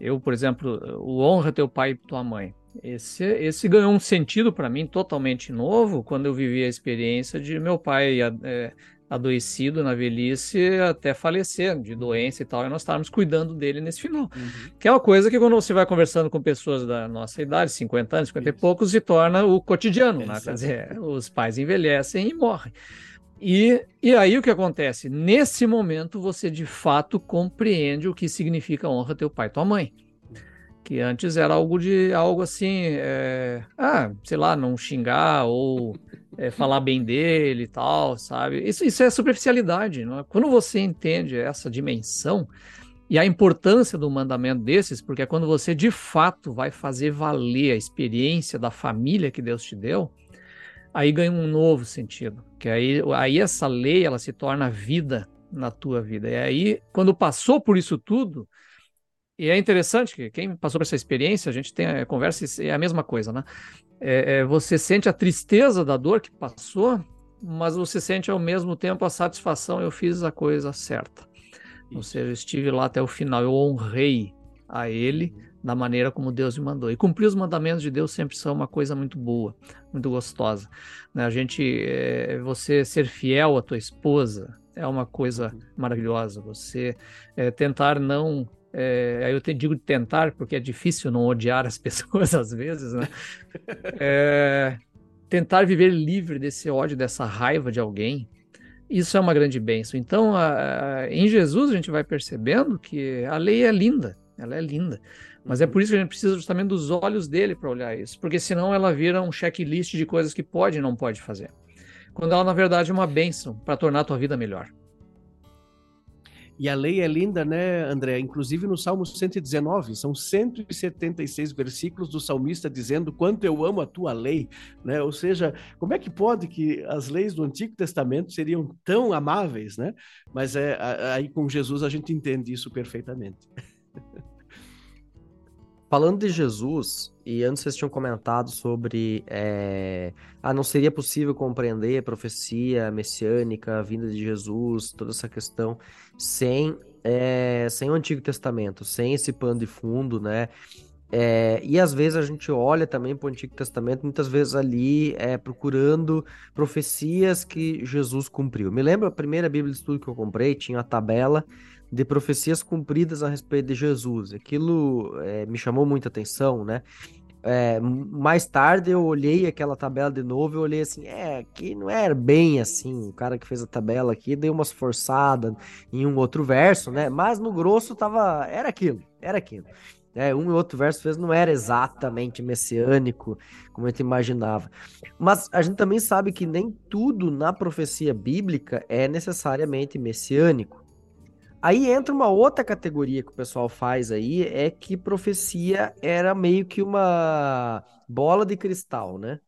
Eu, por exemplo, o honra teu pai e tua mãe. Esse, esse ganhou um sentido para mim totalmente novo quando eu vivi a experiência de meu pai é, adoecido na velhice até falecer de doença e tal, e nós estávamos cuidando dele nesse final. Uhum. Que é uma coisa que quando você vai conversando com pessoas da nossa idade, 50 anos, 50 Isso. e poucos, se torna o cotidiano, né? Quer dizer, os pais envelhecem e morrem. E, e aí o que acontece? Nesse momento você de fato compreende o que significa honra teu pai e tua mãe que antes era algo de algo assim, é, ah, sei lá, não xingar ou é, falar bem dele e tal, sabe? Isso, isso é superficialidade. Não é? Quando você entende essa dimensão e a importância do mandamento desses, porque é quando você de fato vai fazer valer a experiência da família que Deus te deu, aí ganha um novo sentido. Que aí, aí essa lei ela se torna vida na tua vida. E aí, quando passou por isso tudo, e é interessante que quem passou por essa experiência, a gente tem a conversa e é a mesma coisa, né? É, é, você sente a tristeza da dor que passou, mas você sente ao mesmo tempo a satisfação, eu fiz a coisa certa. Isso. Ou seja, estive lá até o final, eu honrei a ele da maneira como Deus me mandou. E cumprir os mandamentos de Deus sempre são uma coisa muito boa, muito gostosa. Né? A gente, é, você ser fiel à tua esposa é uma coisa uhum. maravilhosa. Você é, tentar não é, eu te digo tentar, porque é difícil não odiar as pessoas às vezes, né? É, tentar viver livre desse ódio, dessa raiva de alguém, isso é uma grande bênção. Então, a, a, em Jesus, a gente vai percebendo que a lei é linda, ela é linda. Mas é por isso que a gente precisa justamente dos olhos dele para olhar isso, porque senão ela vira um checklist de coisas que pode e não pode fazer. Quando ela, na verdade, é uma bênção para tornar a tua vida melhor. E a lei é linda, né, André? Inclusive no Salmo 119, são 176 versículos do salmista dizendo quanto eu amo a tua lei, né? Ou seja, como é que pode que as leis do Antigo Testamento seriam tão amáveis, né? Mas é aí com Jesus a gente entende isso perfeitamente. Falando de Jesus, e antes vocês tinham comentado sobre. É... Ah, não seria possível compreender a profecia messiânica, a vinda de Jesus, toda essa questão, sem, é... sem o Antigo Testamento, sem esse pano de fundo, né? É, e às vezes a gente olha também para o Antigo Testamento, muitas vezes ali é, procurando profecias que Jesus cumpriu. Me lembro a primeira Bíblia de estudo que eu comprei, tinha a tabela de profecias cumpridas a respeito de Jesus. Aquilo é, me chamou muita atenção, né? É, mais tarde eu olhei aquela tabela de novo e olhei assim, é, que não era bem assim, o cara que fez a tabela aqui deu umas forçadas em um outro verso, né? Mas no grosso tava, era aquilo, era aquilo. É, um e outro verso fez não era exatamente messiânico como a gente imaginava. Mas a gente também sabe que nem tudo na profecia bíblica é necessariamente messiânico. Aí entra uma outra categoria que o pessoal faz aí, é que profecia era meio que uma bola de cristal, né?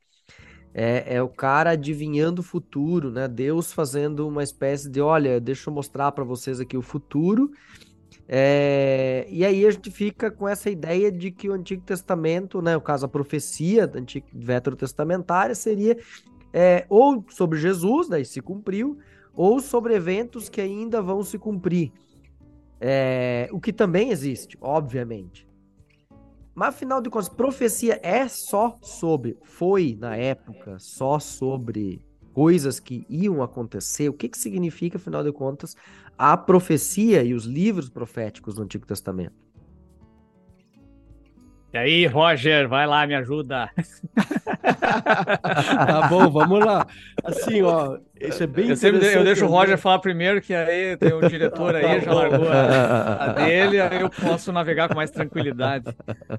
É, é o cara adivinhando o futuro, né? Deus fazendo uma espécie de, olha, deixa eu mostrar para vocês aqui o futuro. É, e aí a gente fica com essa ideia de que o Antigo Testamento, né, o caso a profecia Veterotestamentária seria é, ou sobre Jesus, daí se cumpriu, ou sobre eventos que ainda vão se cumprir. É, o que também existe, obviamente. Mas afinal de contas, profecia é só sobre, foi na época, só sobre coisas que iam acontecer. O que, que significa, afinal de contas, a profecia e os livros proféticos do Antigo Testamento? E aí, Roger, vai lá, me ajuda. tá bom, vamos lá. Assim, ó, isso é bem eu sempre eu deixo o Roger falar primeiro, que aí tem um diretor aí, já largou a, a, dele, aí eu posso navegar com mais tranquilidade.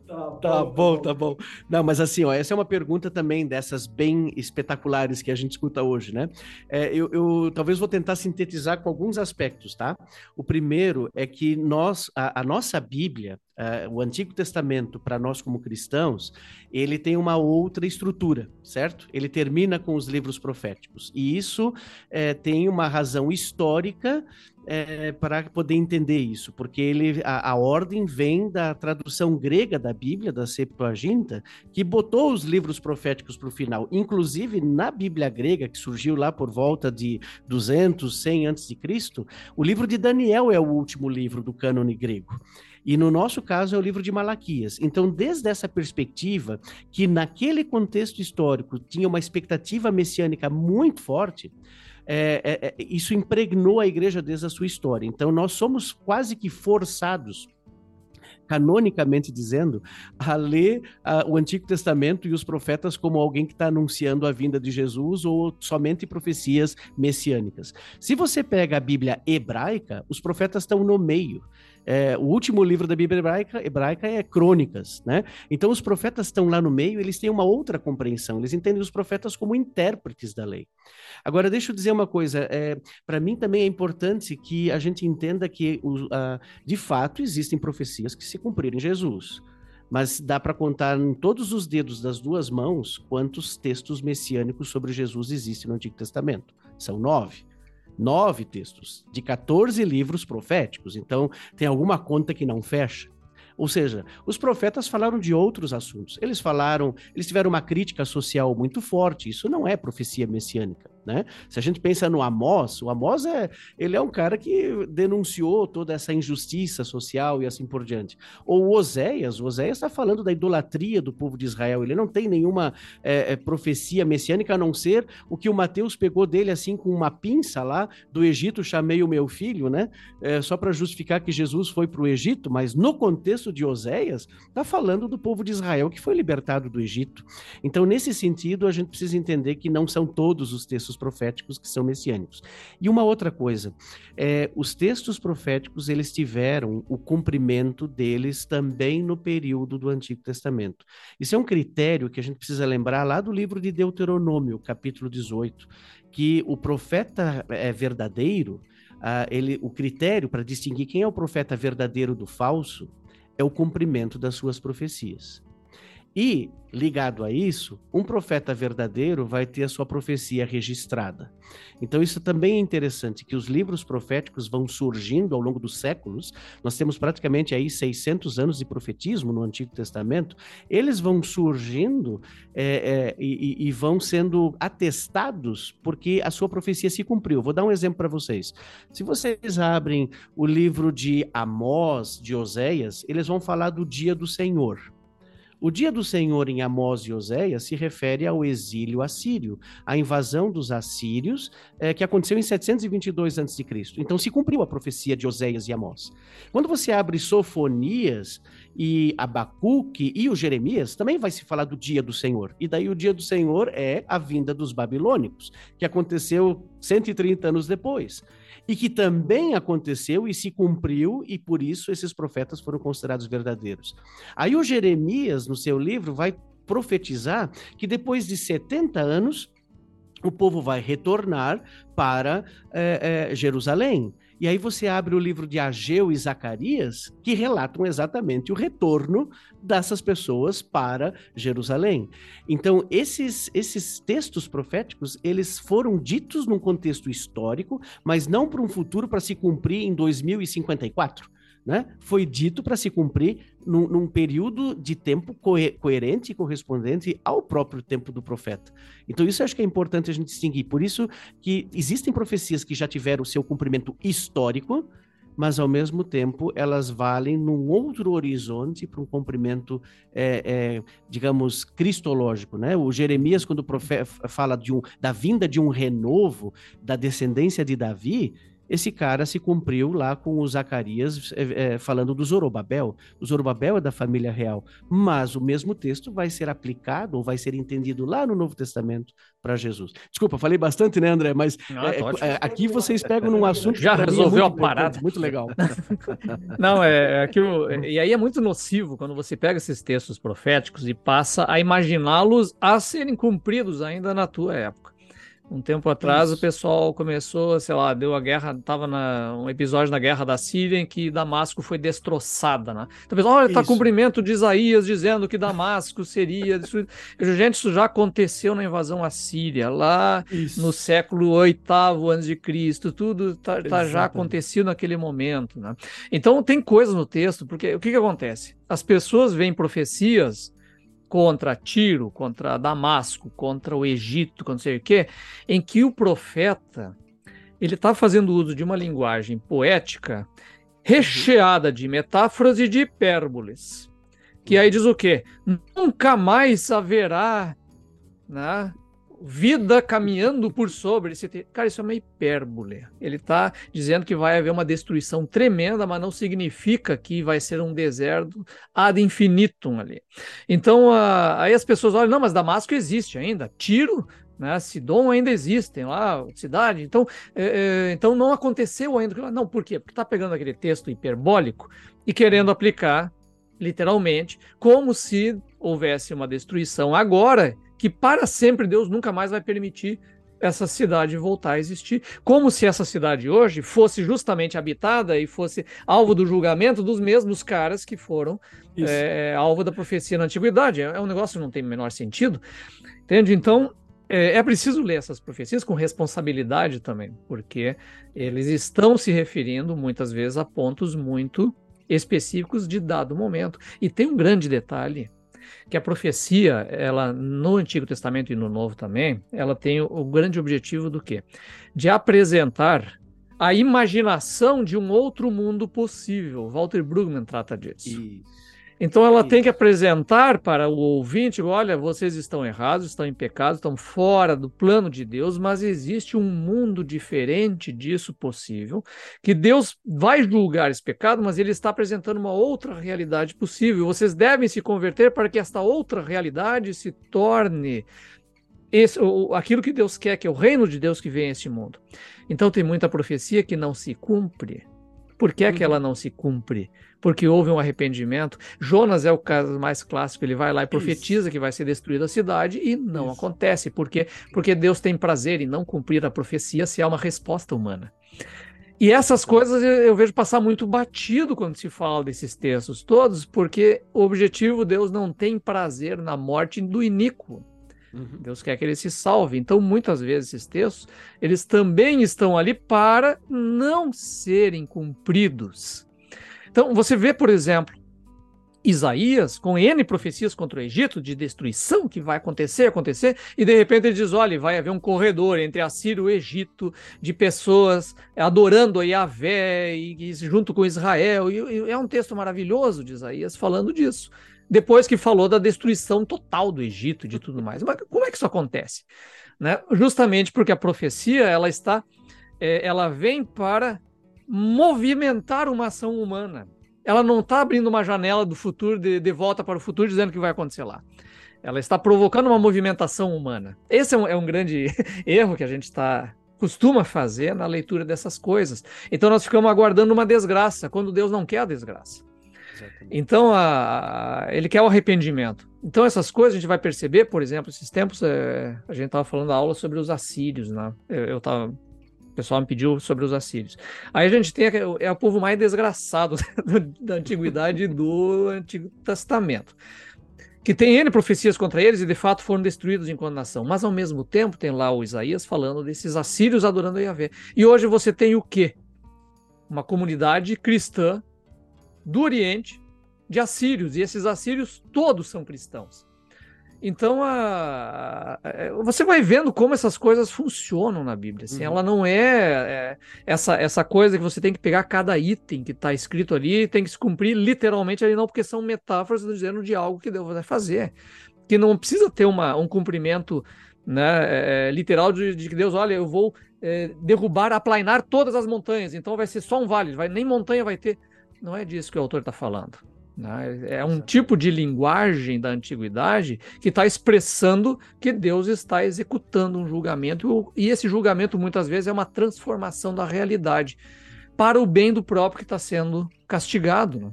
Tá, tá bom, tá bom. Não, mas assim, ó, essa é uma pergunta também dessas bem espetaculares que a gente escuta hoje, né? É, eu, eu talvez vou tentar sintetizar com alguns aspectos, tá? O primeiro é que nós, a, a nossa Bíblia, Uh, o Antigo Testamento, para nós como cristãos, ele tem uma outra estrutura, certo? Ele termina com os livros proféticos. E isso é, tem uma razão histórica é, para poder entender isso, porque ele, a, a, ordem vem da tradução grega da Bíblia, da Septuaginta, que botou os livros proféticos para o final. Inclusive, na Bíblia grega, que surgiu lá por volta de 200, 100 a.C., o livro de Daniel é o último livro do cânone grego. E no nosso caso é o livro de Malaquias. Então, desde essa perspectiva, que naquele contexto histórico tinha uma expectativa messiânica muito forte, é, é, é, isso impregnou a igreja desde a sua história. Então, nós somos quase que forçados canonicamente dizendo, a ler uh, o Antigo Testamento e os profetas como alguém que está anunciando a vinda de Jesus ou somente profecias messiânicas. Se você pega a Bíblia hebraica, os profetas estão no meio. É, o último livro da Bíblia hebraica, hebraica é Crônicas, né? Então os profetas estão lá no meio, eles têm uma outra compreensão, eles entendem os profetas como intérpretes da lei. Agora, deixa eu dizer uma coisa, é, para mim também é importante que a gente entenda que, de fato, existem profecias que se cumpriram em Jesus mas dá para contar em todos os dedos das duas mãos quantos textos messiânicos sobre Jesus existem no Antigo Testamento. São nove nove textos de 14 livros proféticos. Então, tem alguma conta que não fecha. Ou seja, os profetas falaram de outros assuntos. Eles falaram, eles tiveram uma crítica social muito forte. Isso não é profecia messiânica. Né? Se a gente pensa no Amós, o Amós é, ele é um cara que denunciou toda essa injustiça social e assim por diante. Ou o Oséias, o Oséias está falando da idolatria do povo de Israel, ele não tem nenhuma é, é, profecia messiânica a não ser o que o Mateus pegou dele assim com uma pinça lá do Egito, chamei o meu filho, né? É, só para justificar que Jesus foi para o Egito, mas no contexto de Oséias, está falando do povo de Israel que foi libertado do Egito. Então, nesse sentido, a gente precisa entender que não são todos os textos textos proféticos que são messiânicos. E uma outra coisa, é, os textos proféticos eles tiveram o cumprimento deles também no período do Antigo Testamento. Isso é um critério que a gente precisa lembrar lá do livro de Deuteronômio, capítulo 18, que o profeta é verdadeiro, ah, ele, o critério para distinguir quem é o profeta verdadeiro do falso é o cumprimento das suas profecias. E, ligado a isso, um profeta verdadeiro vai ter a sua profecia registrada. Então, isso também é interessante, que os livros proféticos vão surgindo ao longo dos séculos. Nós temos praticamente aí 600 anos de profetismo no Antigo Testamento. Eles vão surgindo é, é, e, e vão sendo atestados porque a sua profecia se cumpriu. Vou dar um exemplo para vocês. Se vocês abrem o livro de Amós, de Oséias, eles vão falar do dia do Senhor. O dia do Senhor em Amós e Oséias se refere ao exílio assírio, a invasão dos assírios, é, que aconteceu em 722 a.C. Então se cumpriu a profecia de Oséias e Amós. Quando você abre Sofonias e Abacuque e o Jeremias, também vai se falar do dia do Senhor. E daí o dia do Senhor é a vinda dos babilônicos, que aconteceu 130 anos depois e que também aconteceu e se cumpriu, e por isso esses profetas foram considerados verdadeiros. Aí o Jeremias, no seu livro, vai profetizar que depois de 70 anos, o povo vai retornar para é, é, Jerusalém. E aí você abre o livro de Ageu e Zacarias, que relatam exatamente o retorno dessas pessoas para Jerusalém. Então, esses, esses textos proféticos, eles foram ditos num contexto histórico, mas não para um futuro para se cumprir em 2054 né, foi dito para se cumprir num, num, período de tempo coerente e correspondente ao próprio tempo do profeta. Então, isso acho que é importante a gente distinguir. Por isso que existem profecias que já tiveram o seu cumprimento histórico, mas ao mesmo tempo elas valem num outro horizonte para um cumprimento, é, é, digamos, cristológico. Né? O Jeremias, quando fala de um, da vinda de um renovo da descendência de Davi, esse cara se cumpriu lá com o Zacarias é, é, falando do Zorobabel. O Zorobabel é da família real, mas o mesmo texto vai ser aplicado ou vai ser entendido lá no Novo Testamento para Jesus. Desculpa, falei bastante, né, André? Mas Não, é, é aqui vocês pegam num assunto já é resolveu a parada, muito legal. Não é aquilo e aí é muito nocivo quando você pega esses textos proféticos e passa a imaginá-los a serem cumpridos ainda na tua época. Um tempo atrás Isso. o pessoal começou, sei lá, deu a guerra, tava na, um episódio na guerra da Síria em que Damasco foi destroçada, né? Então, pessoal, olha, tá cumprimento de Isaías dizendo que Damasco seria destruído. Gente, isso já aconteceu na invasão à Síria, lá isso. no século VIII Cristo, tudo tá, tá já acontecido naquele momento, né? Então tem coisas no texto, porque o que que acontece? As pessoas veem profecias contra Tiro, contra Damasco, contra o Egito, contra não sei o quê, em que o profeta ele está fazendo uso de uma linguagem poética recheada de metáforas e de hipérboles. Que aí diz o quê? Nunca mais haverá né, vida caminhando por sobre esse cara isso é uma hipérbole. Ele está dizendo que vai haver uma destruição tremenda mas não significa que vai ser um deserto ad infinitum ali. Então uh, aí as pessoas olham não mas Damasco existe ainda. Tiro né Sidom ainda existem lá cidade. Então é, é, então não aconteceu ainda. Não por quê? Porque está pegando aquele texto hiperbólico e querendo aplicar literalmente como se houvesse uma destruição agora que para sempre Deus nunca mais vai permitir essa cidade voltar a existir, como se essa cidade hoje fosse justamente habitada e fosse alvo do julgamento dos mesmos caras que foram é, alvo da profecia na antiguidade. É, é um negócio que não tem o menor sentido, entende? Então é, é preciso ler essas profecias com responsabilidade também, porque eles estão se referindo muitas vezes a pontos muito específicos de dado momento. E tem um grande detalhe que a profecia, ela no Antigo Testamento e no Novo também, ela tem o, grande objetivo do quê? De apresentar a imaginação de um outro mundo possível. Walter Brueggemann trata disso. Isso. Então ela Isso. tem que apresentar para o ouvinte: olha, vocês estão errados, estão em pecado, estão fora do plano de Deus, mas existe um mundo diferente disso possível, que Deus vai julgar esse pecado, mas ele está apresentando uma outra realidade possível. Vocês devem se converter para que esta outra realidade se torne esse, aquilo que Deus quer, que é o reino de Deus que vem a esse mundo. Então tem muita profecia que não se cumpre. Por que, é que ela uhum. não se cumpre? porque houve um arrependimento. Jonas é o caso mais clássico, ele vai lá e profetiza Isso. que vai ser destruída a cidade e não Isso. acontece. Por quê? Porque Deus tem prazer em não cumprir a profecia se há uma resposta humana. E essas coisas eu vejo passar muito batido quando se fala desses textos todos, porque o objetivo Deus não tem prazer na morte do iníquo. Uhum. Deus quer que ele se salve. Então, muitas vezes esses textos, eles também estão ali para não serem cumpridos. Então, você vê, por exemplo, Isaías com N profecias contra o Egito de destruição que vai acontecer, acontecer, e de repente ele diz: olha, vai haver um corredor entre a Síria e o Egito de pessoas adorando a Yahvé e, e junto com Israel. E, e, é um texto maravilhoso de Isaías falando disso. Depois que falou da destruição total do Egito de tudo mais. Mas como é que isso acontece? Né? Justamente porque a profecia ela está, é, ela vem para movimentar uma ação humana. Ela não está abrindo uma janela do futuro, de, de volta para o futuro, dizendo que vai acontecer lá. Ela está provocando uma movimentação humana. Esse é um, é um grande erro que a gente está costuma fazer na leitura dessas coisas. Então nós ficamos aguardando uma desgraça, quando Deus não quer a desgraça. Exatamente. Então a, ele quer o arrependimento. Então essas coisas a gente vai perceber, por exemplo, esses tempos é, a gente estava falando da aula sobre os assírios, né? Eu estava o pessoal me pediu sobre os assírios. Aí a gente tem é o povo mais desgraçado da antiguidade do Antigo Testamento. Que tem N profecias contra eles e de fato foram destruídos em condenação. Mas ao mesmo tempo tem lá o Isaías falando desses assírios adorando a Yahvé. E hoje você tem o quê? Uma comunidade cristã do Oriente de assírios. E esses assírios todos são cristãos. Então, a, a, você vai vendo como essas coisas funcionam na Bíblia. Assim, uhum. Ela não é, é, essa, essa coisa que você tem que pegar cada item que está escrito ali e tem que se cumprir literalmente ali, não, porque são metáforas dizendo de algo que Deus vai fazer. Que não precisa ter uma, um cumprimento né, é, literal de, de, que Deus, olha, eu vou é, derrubar, aplainar todas as montanhas, então vai ser só um vale, vai, nem montanha vai ter. Não é disso que o autor está falando. Né? É um tipo de linguagem da antiguidade que está expressando que Deus está executando um julgamento, e esse julgamento muitas vezes é uma transformação da realidade para o bem do próprio que está sendo castigado. Né?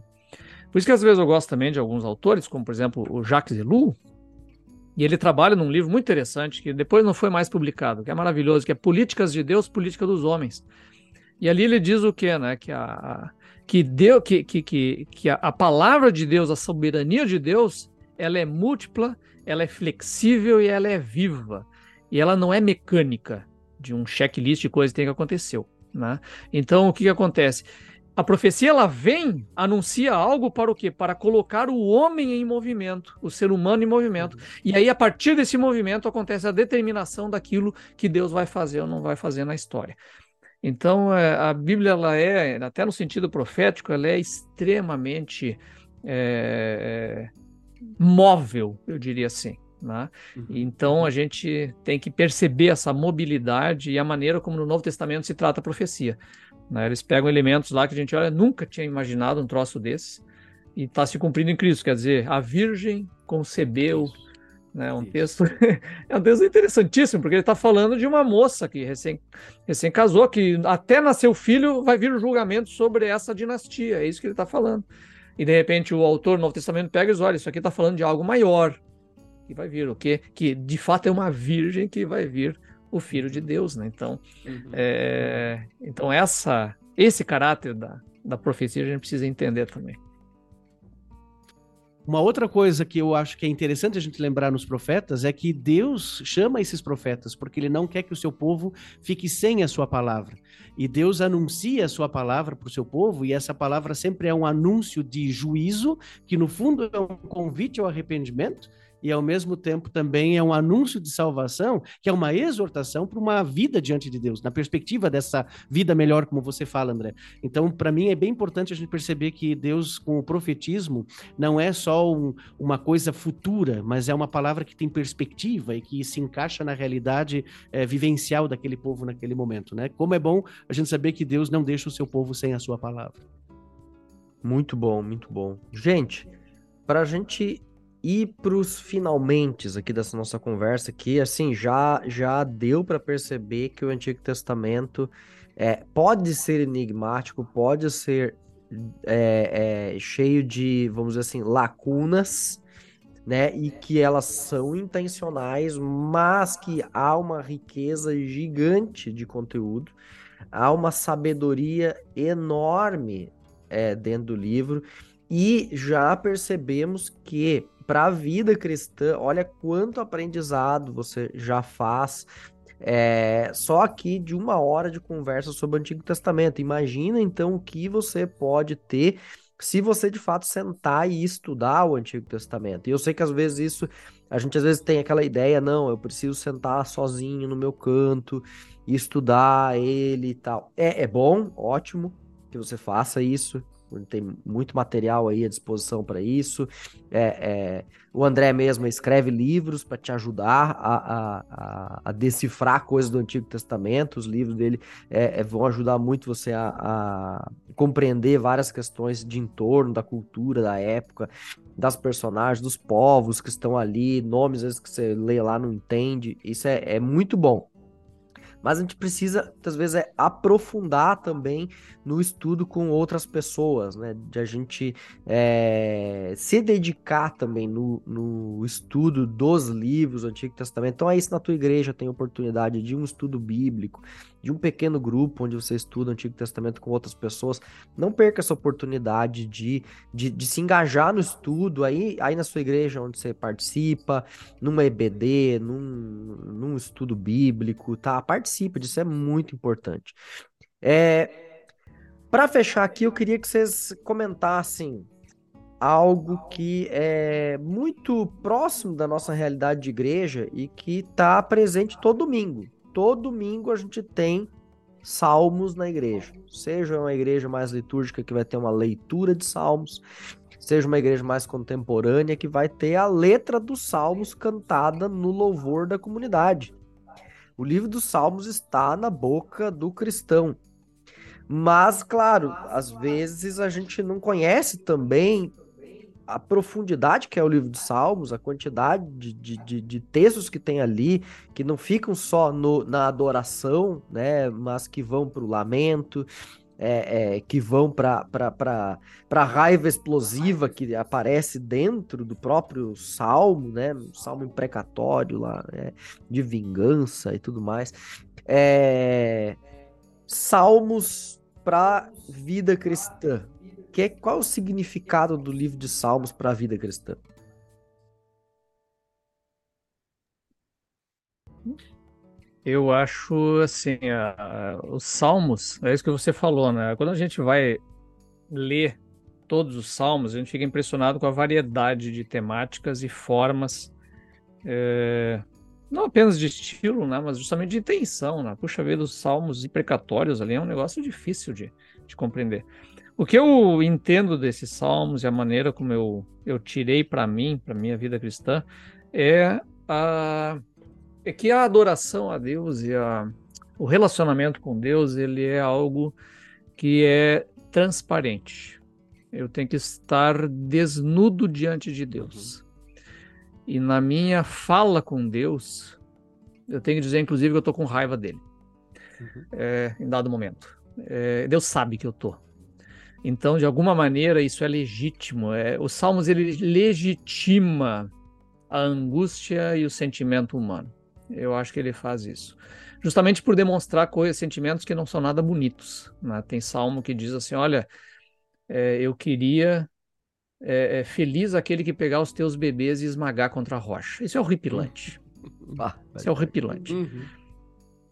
Por isso que às vezes eu gosto também de alguns autores, como por exemplo o Jacques Ellul, e ele trabalha num livro muito interessante, que depois não foi mais publicado, que é maravilhoso, que é Políticas de Deus, Política dos Homens. E ali ele diz o quê? Né? Que, a, que, Deus, que, que, que, que a, a palavra de Deus, a soberania de Deus, ela é múltipla, ela é flexível e ela é viva. E ela não é mecânica, de um checklist de coisas que tem que acontecer. Né? Então, o que, que acontece? A profecia ela vem, anuncia algo para o quê? Para colocar o homem em movimento, o ser humano em movimento. Uhum. E aí, a partir desse movimento, acontece a determinação daquilo que Deus vai fazer ou não vai fazer na história. Então, é, a Bíblia, ela é, até no sentido profético, ela é extremamente é, móvel, eu diria assim. Né? Uhum. Então, a gente tem que perceber essa mobilidade e a maneira como no Novo Testamento se trata a profecia. Né? Eles pegam elementos lá que a gente olha, nunca tinha imaginado um troço desse, e está se cumprindo em Cristo. Quer dizer, a Virgem concebeu. Né, um texto é um texto interessantíssimo, porque ele está falando de uma moça que recém, recém casou, que até nasceu filho vai vir o julgamento sobre essa dinastia. É isso que ele está falando. E de repente o autor do Novo Testamento pega e diz: olha, isso aqui está falando de algo maior que vai vir, o quê? Que de fato é uma virgem que vai vir o Filho de Deus, né? Então, uhum. é, então essa, esse caráter da, da profecia a gente precisa entender também. Uma outra coisa que eu acho que é interessante a gente lembrar nos profetas é que Deus chama esses profetas porque ele não quer que o seu povo fique sem a sua palavra. E Deus anuncia a sua palavra para o seu povo, e essa palavra sempre é um anúncio de juízo, que no fundo é um convite ao arrependimento, e ao mesmo tempo também é um anúncio de salvação, que é uma exortação para uma vida diante de Deus, na perspectiva dessa vida melhor, como você fala, André. Então, para mim é bem importante a gente perceber que Deus, com o profetismo, não é só um, uma coisa futura, mas é uma palavra que tem perspectiva e que se encaixa na realidade é, vivencial daquele povo naquele momento, né? Como é bom a gente saber que Deus não deixa o seu povo sem a sua palavra. Muito bom, muito bom. Gente, para a gente ir para os finalmente aqui dessa nossa conversa, que assim já já deu para perceber que o Antigo Testamento é, pode ser enigmático, pode ser é, é, cheio de, vamos dizer assim, lacunas, né? E que elas são intencionais, mas que há uma riqueza gigante de conteúdo, há uma sabedoria enorme é, dentro do livro. E já percebemos que para a vida cristã, olha quanto aprendizado você já faz. É, só aqui de uma hora de conversa sobre o Antigo Testamento. Imagina então o que você pode ter se você de fato sentar e estudar o Antigo Testamento. E eu sei que às vezes isso, a gente às vezes tem aquela ideia, não, eu preciso sentar sozinho no meu canto e estudar ele e tal. É, é bom, ótimo que você faça isso tem muito material aí à disposição para isso. É, é, o André mesmo escreve livros para te ajudar a, a, a, decifrar coisas do Antigo Testamento. Os livros dele é, é vão ajudar muito você a, a, compreender várias questões de entorno, da cultura, da época, das personagens, dos povos que estão ali, nomes às vezes que você lê lá não entende. Isso é, é muito bom. Mas a gente precisa, muitas vezes, é aprofundar também no estudo com outras pessoas, né? De a gente é, se dedicar também no, no estudo dos livros do Antigo Testamento. Então é isso na tua igreja, tem oportunidade de um estudo bíblico, de um pequeno grupo onde você estuda o Antigo Testamento com outras pessoas. Não perca essa oportunidade de, de, de, se engajar no estudo aí, aí na sua igreja onde você participa, numa EBD, num, num estudo bíblico, tá? Participe disso, é muito importante. É, Para fechar aqui, eu queria que vocês comentassem algo que é muito próximo da nossa realidade de igreja e que está presente todo domingo todo domingo a gente tem salmos na igreja. Seja uma igreja mais litúrgica que vai ter uma leitura de salmos, seja uma igreja mais contemporânea que vai ter a letra dos salmos cantada no louvor da comunidade. O livro dos salmos está na boca do cristão. Mas, claro, às vezes a gente não conhece também a profundidade que é o livro dos Salmos, a quantidade de, de, de, textos que tem ali, que não ficam só no, na adoração, né, mas que vão para o lamento, é, é, que vão para a raiva explosiva que aparece dentro do próprio salmo, né? Um salmo imprecatório lá, né? de vingança e tudo mais. É, salmos para vida cristã. Que, qual é o significado do livro de Salmos para a vida cristã? Eu acho assim, a, a, os salmos, é isso que você falou, né? Quando a gente vai ler todos os salmos, a gente fica impressionado com a variedade de temáticas e formas, é, não apenas de estilo, né? Mas justamente de intenção, né? Puxa vida, os salmos imprecatórios ali é um negócio difícil de, de compreender. O que eu entendo desses salmos e a maneira como eu, eu tirei para mim, para minha vida cristã, é a é que a adoração a Deus e a, o relacionamento com Deus ele é algo que é transparente. Eu tenho que estar desnudo diante de Deus. E na minha fala com Deus, eu tenho que dizer, inclusive, que eu estou com raiva dele. Uhum. É, em dado momento. É, Deus sabe que eu estou. Então, de alguma maneira, isso é legítimo. É, os Salmos ele legitima a angústia e o sentimento humano. Eu acho que ele faz isso. Justamente por demonstrar coisas, sentimentos que não são nada bonitos. Né? Tem salmo que diz assim: Olha, é, eu queria. É, é, feliz aquele que pegar os teus bebês e esmagar contra a rocha. Isso é horripilante. Isso é horripilante. Uhum.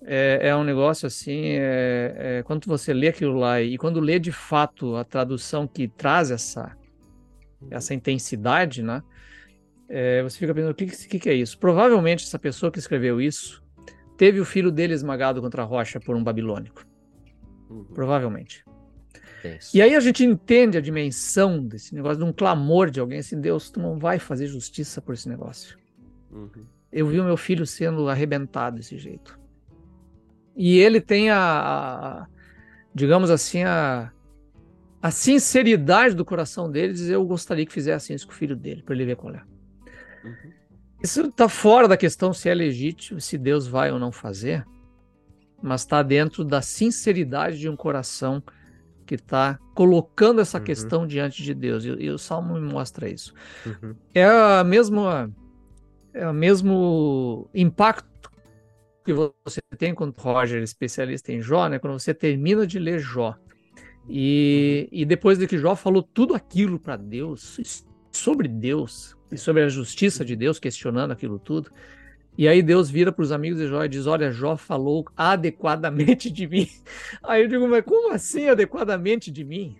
É, é, um negócio assim, é, é, quando você lê aquilo lá e quando lê de fato a tradução que traz essa, essa intensidade, né? é, você fica pensando, o que, que, que é isso? Provavelmente essa pessoa que escreveu isso teve o filho dele esmagado contra a rocha por um babilônico. Uhum. Provavelmente. Isso. E aí a gente entende a dimensão desse negócio, de um clamor de alguém assim, Deus, tu não vai fazer justiça por esse negócio. Uhum. Eu vi o meu filho sendo arrebentado desse jeito. E ele tem a, a digamos assim, a, a sinceridade do coração dele dizer, eu gostaria que fizesse isso com o filho dele, para ele ver qual é. Uhum. Isso está fora da questão se é legítimo, se Deus vai ou não fazer, mas está dentro da sinceridade de um coração que está colocando essa uhum. questão diante de Deus. E, e, o Salmo me mostra isso. Uhum. É a mesma, é o mesmo impacto que você tem quando Roger, especialista em Jó, né? Quando você termina de ler Jó e, uhum. e depois de que Jó falou tudo aquilo para Deus, sobre Deus, e sobre a justiça de Deus, questionando aquilo tudo. E aí Deus vira para os amigos de Jó e diz: Olha, Jó falou adequadamente de mim. Aí eu digo: Mas como assim adequadamente de mim?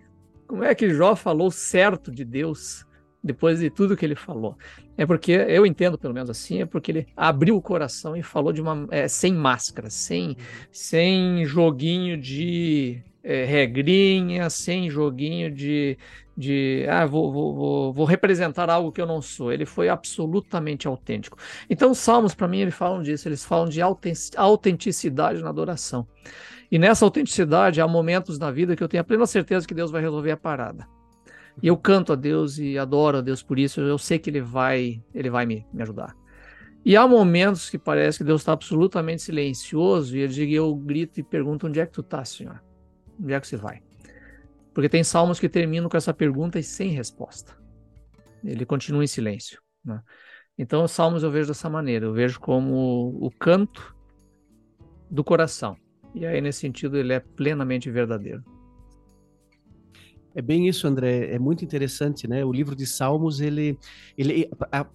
Como é que Jó falou certo de Deus depois de tudo que ele falou? É porque eu entendo, pelo menos assim, é porque ele abriu o coração e falou de uma é, sem máscara, sem, sem joguinho de é, regrinha, sem joguinho de de ah, vou, vou, vou, vou, representar algo que eu não sou. Ele foi absolutamente autêntico. Então, os salmos, para mim, eles falam disso, eles falam de autenticidade na adoração. E nessa autenticidade, há momentos na vida que eu tenho a plena certeza que Deus vai resolver a parada. E eu canto a Deus e adoro a Deus por isso, eu sei que Ele vai, ele vai me, me ajudar. E há momentos que parece que Deus está absolutamente silencioso e eu, digo, eu grito e pergunto: onde é que tu está, Senhor? Onde é que você vai? Porque tem salmos que terminam com essa pergunta e sem resposta. Ele continua em silêncio. Né? Então, os salmos eu vejo dessa maneira. Eu vejo como o canto do coração. E aí, nesse sentido, ele é plenamente verdadeiro. É bem isso, André. É muito interessante, né? O livro de Salmos, ele, ele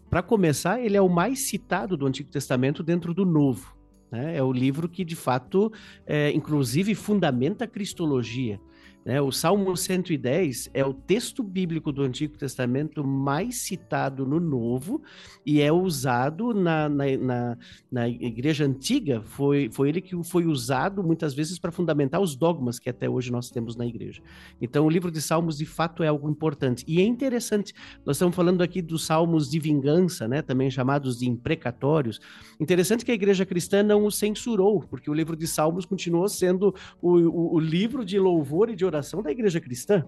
para começar, ele é o mais citado do Antigo Testamento dentro do Novo. Né? É o livro que, de fato, é, inclusive fundamenta a cristologia. Né? O Salmo 110 é o texto bíblico do Antigo Testamento mais citado no Novo e é usado na, na, na, na igreja antiga. Foi, foi ele que foi usado muitas vezes para fundamentar os dogmas que até hoje nós temos na igreja. Então, o livro de Salmos, de fato, é algo importante. E é interessante, nós estamos falando aqui dos salmos de vingança, né? também chamados de imprecatórios. Interessante que a igreja cristã não o censurou, porque o livro de Salmos continuou sendo o, o, o livro de louvor e de oração oração da igreja cristã.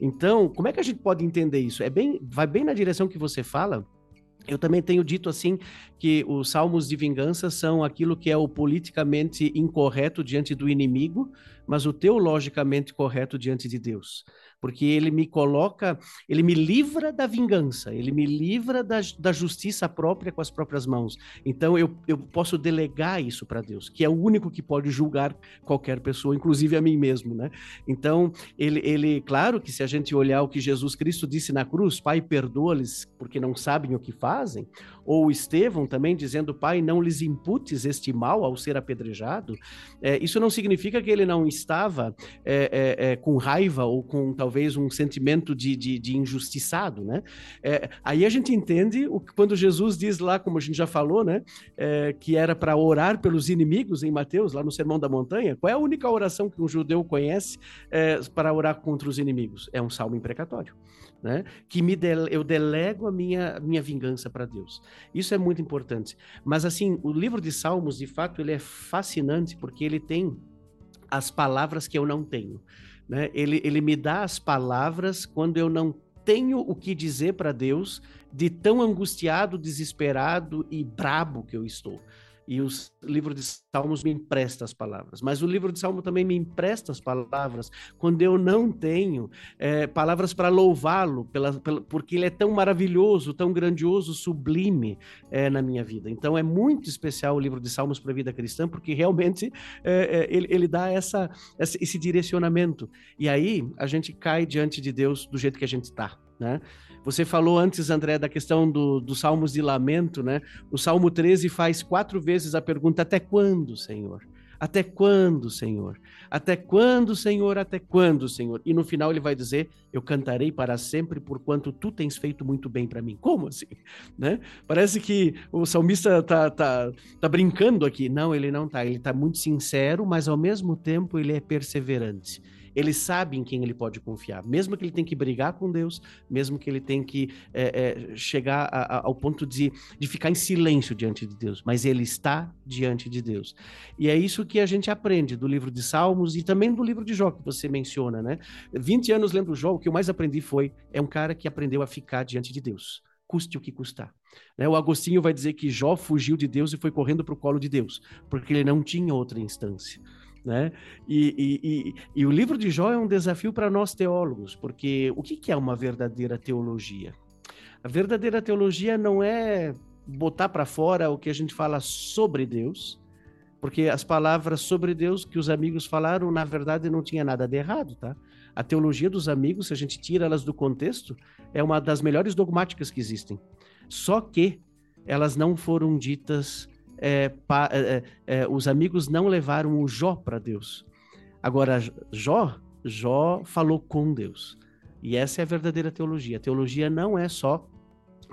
Então, como é que a gente pode entender isso? É bem, vai bem na direção que você fala. Eu também tenho dito assim que os salmos de vingança são aquilo que é o politicamente incorreto diante do inimigo, mas o teologicamente correto diante de Deus porque ele me coloca, ele me livra da vingança, ele me livra da, da justiça própria com as próprias mãos. Então eu, eu posso delegar isso para Deus, que é o único que pode julgar qualquer pessoa, inclusive a mim mesmo, né? Então, ele, ele claro que se a gente olhar o que Jesus Cristo disse na cruz, Pai, perdoa-lhes porque não sabem o que fazem, ou Estevão também dizendo, Pai, não lhes imputes este mal ao ser apedrejado, é, isso não significa que ele não estava é, é, é com raiva ou com talvez talvez um sentimento de, de, de injustiçado, né? É, aí a gente entende o, quando Jesus diz lá, como a gente já falou, né? É, que era para orar pelos inimigos em Mateus, lá no Sermão da Montanha. Qual é a única oração que um judeu conhece é, para orar contra os inimigos? É um salmo imprecatório. Né? Que me eu delego a minha, minha vingança para Deus. Isso é muito importante. Mas assim, o livro de Salmos, de fato, ele é fascinante porque ele tem as palavras que eu não tenho. Né? Ele, ele me dá as palavras quando eu não tenho o que dizer para Deus, de tão angustiado, desesperado e brabo que eu estou e o livro de Salmos me empresta as palavras. Mas o livro de Salmo também me empresta as palavras quando eu não tenho é, palavras para louvá-lo, pela, pela, porque ele é tão maravilhoso, tão grandioso, sublime é, na minha vida. Então é muito especial o livro de Salmos para a vida cristã, porque realmente é, é ele, ele, dá essa, esse direcionamento. E aí a gente cai diante de Deus do jeito que a gente está. Né? Você falou antes, André, da questão do, dos salmos de lamento, né? O Salmo 13 faz quatro vezes a pergunta: Até quando, Senhor? Até quando, Senhor? Até quando, Senhor? Até quando, Senhor? E no final ele vai dizer: Eu cantarei para sempre, porquanto tu tens feito muito bem para mim. Como assim? Né? Parece que o salmista tá, tá, tá brincando aqui. Não, ele não tá. Ele tá muito sincero, mas ao mesmo tempo ele é perseverante ele sabe em quem ele pode confiar, mesmo que ele tenha que brigar com Deus, mesmo que ele tenha que é, é, chegar a, a, ao ponto de, de ficar em silêncio diante de Deus, mas ele está diante de Deus. E é isso que a gente aprende do livro de Salmos e também do livro de Jó, que você menciona, né? 20 anos lendo Jó, o que eu mais aprendi foi, é um cara que aprendeu a ficar diante de Deus custe o que custar. Né? O Agostinho vai dizer que Jó fugiu de Deus e foi correndo para o colo de Deus, porque ele não tinha outra instância. Né? E, e, e, e, o livro de Jó é um desafio para nós teólogos, porque o que, que é uma verdadeira teologia? A verdadeira teologia não é botar para fora o que a gente fala sobre Deus, porque as palavras sobre Deus que os amigos falaram, na verdade, não tinha nada de errado, tá? A teologia dos amigos, se a gente tira elas do contexto, é uma das melhores dogmáticas que existem. Só que elas não foram ditas é, pa, é, é, é, os amigos não levaram o Jó para Deus. Agora, Jó, Jó falou com Deus. E essa é a verdadeira teologia. A teologia não é só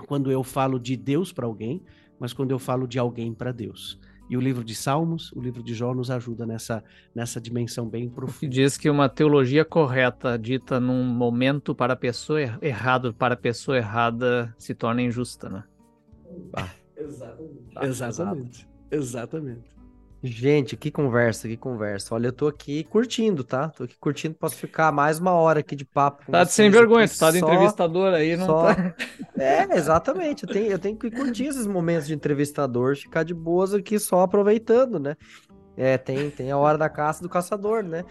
quando eu falo de Deus para alguém, mas quando eu falo de alguém para Deus. E o livro de Salmos, o livro de Jó nos ajuda nessa, nessa dimensão bem profunda. Diz que uma teologia correta, dita num momento para a pessoa er-, errado, para a pessoa errada, se torna injusta, né? Ah. Exatamente. Tá Exatamente. Exatamente. Gente, que conversa, que conversa. Olha, eu tô aqui curtindo, tá? Tô aqui curtindo, posso ficar mais uma hora aqui de papo. tá de sem vergonha, tu tá de entrevistador aí, não só... tá? É, exatamente. Eu tenho, eu tenho que curtir esses momentos de entrevistador, ficar de boas aqui só aproveitando, né? É, tem, tem a hora da caça do caçador, né?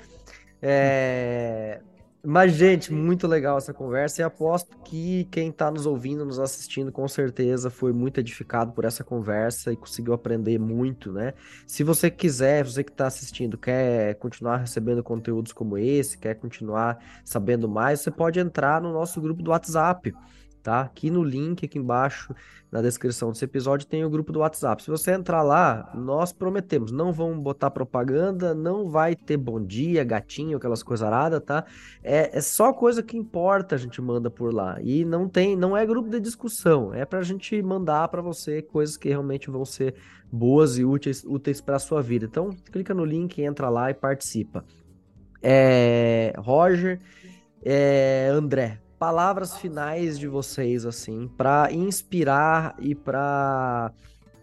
É... Mas, gente, muito legal essa conversa e aposto que quem está nos ouvindo, nos assistindo, com certeza foi muito edificado por essa conversa e conseguiu aprender muito, né? Se você quiser, você que está assistindo, quer continuar recebendo conteúdos como esse, quer continuar sabendo mais, você pode entrar no nosso grupo do WhatsApp tá? Aqui no link, aqui embaixo, na descrição desse episódio, tem o grupo do WhatsApp. Se você entrar lá, nós prometemos, não vamos botar propaganda, não vai ter bom dia, gatinho, aquelas coisas aradas, tá? É, é só coisa que importa a gente manda por lá. E não tem, não é grupo de discussão, é pra gente mandar para você coisas que realmente vão ser boas e úteis, úteis para sua vida. Então, clica no link, entra lá e participa. É, Roger, é, André, palavras finais de vocês, assim, para inspirar e para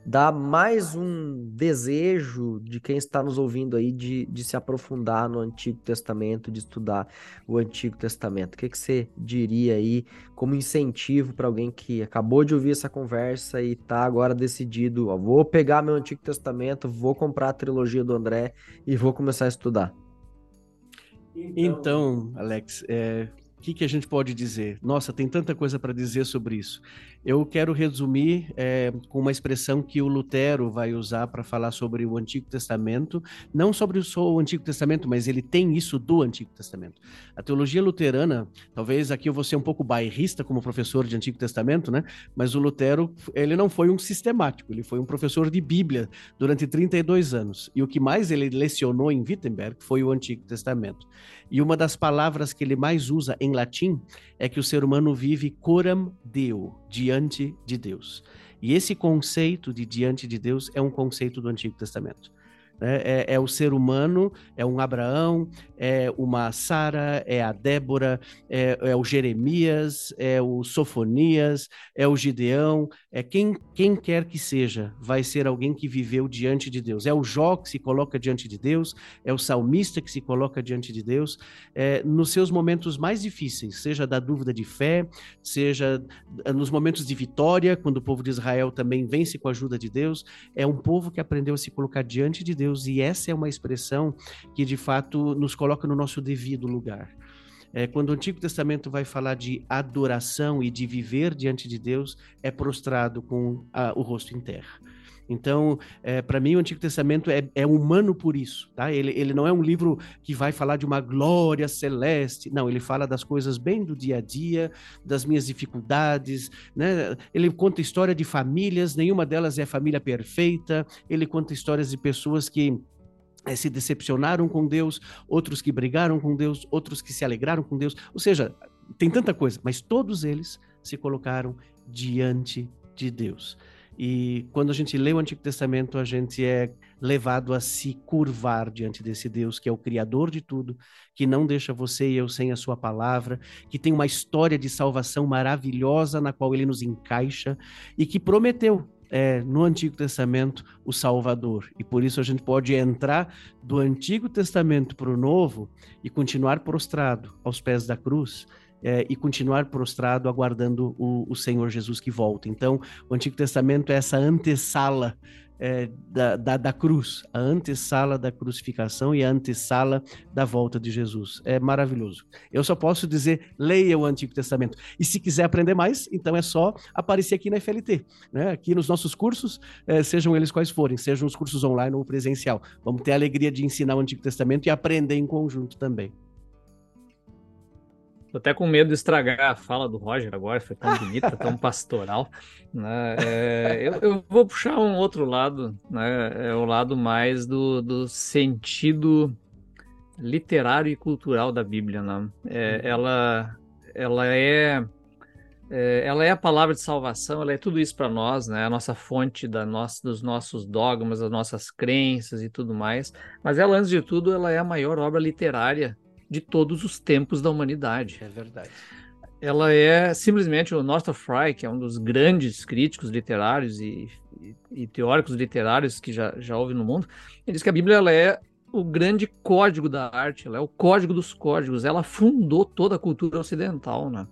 dar mais um desejo de quem está nos ouvindo aí de, de se aprofundar no Antigo Testamento, de estudar o Antigo Testamento. O que, que você diria aí como incentivo para alguém que acabou de ouvir essa conversa e está agora decidido, ó, vou pegar meu Antigo Testamento, vou comprar a trilogia do André e vou começar a estudar? Então, Alex, é, que, que a gente pode dizer? Nossa, tem tanta coisa para dizer sobre isso. Eu quero resumir é, com uma expressão que o Lutero vai usar para falar sobre o Antigo Testamento, não sobre o Antigo Testamento, mas ele tem isso do Antigo Testamento. A teologia luterana, talvez aqui eu vou ser um pouco bairrista como professor de Antigo Testamento, né? Mas o Lutero, ele não foi um sistemático, ele foi um professor de Bíblia durante 32 anos. E o que mais ele lecionou em Wittenberg foi o Antigo Testamento. E uma das palavras que ele mais usa em latim é que o ser humano vive coram Deo, diante de Deus. E esse conceito de diante de Deus é um conceito do Antigo Testamento. Né? É, é, o ser humano, é um Abraão, é uma Sara, é a Débora, é, é, o Jeremias, é o Sofonias, é o Gideão, é quem, quem quer que seja, vai ser alguém que viveu diante de Deus. É o Jó que se coloca diante de Deus, é o salmista que se coloca diante de Deus, é, nos seus momentos mais difíceis, seja da dúvida de fé, seja nos momentos de vitória, quando o povo de Israel também vence com a ajuda de Deus, é um povo que aprendeu a se colocar diante de Deus Deus, e essa é uma expressão que de fato nos coloca no nosso devido lugar. É, quando o Antigo Testamento vai falar de adoração e de viver diante de Deus, é prostrado com a, o rosto em terra. Então, é, para mim, o Antigo Testamento é, é, humano por isso, tá? Ele, ele não é um livro que vai falar de uma glória celeste, não, ele fala das coisas bem do dia a dia, das minhas dificuldades, né? Ele conta história de famílias, nenhuma delas é família perfeita, ele conta histórias de pessoas que é, se decepcionaram com Deus, outros que brigaram com Deus, outros que se alegraram com Deus, ou seja, tem tanta coisa, mas todos eles se colocaram diante de Deus. E quando a gente lê o Antigo Testamento, a gente é levado a se curvar diante desse Deus que é o Criador de tudo, que não deixa você e eu sem a Sua palavra, que tem uma história de salvação maravilhosa na qual Ele nos encaixa e que prometeu é, no Antigo Testamento o Salvador. E por isso a gente pode entrar do Antigo Testamento para o Novo e continuar prostrado aos pés da cruz é, e continuar prostrado aguardando o, o, Senhor Jesus que volta. Então, o Antigo Testamento é essa antessala é, da, da, da, cruz, a antessala da crucificação e a antessala da volta de Jesus. É maravilhoso. Eu só posso dizer, leia o Antigo Testamento. E se quiser aprender mais, então é só aparecer aqui na FLT, né? aqui nos nossos cursos, é, sejam eles quais forem, sejam os cursos online ou presencial. Vamos ter a alegria de ensinar o Antigo Testamento e aprender em conjunto também. Tô até com medo de estragar a fala do Roger agora, foi tão bonita, tão pastoral. Né? É, eu, eu, vou puxar um outro lado, né? é o lado mais do, do sentido literário e cultural da Bíblia. Né? É, ela, ela é, é, ela é a palavra de salvação, ela é tudo isso para nós, né? a nossa fonte da nossa, dos nossos dogmas, das nossas crenças e tudo mais. Mas ela, antes de tudo, ela é a maior obra literária de todos os tempos da humanidade. É verdade. Ela é simplesmente o Northrop Frye, que é um dos grandes críticos literários e, e, e, teóricos literários que já, já houve no mundo. Ele diz que a Bíblia ela é o grande código da arte, ela é o código dos códigos, ela fundou toda a cultura ocidental, né?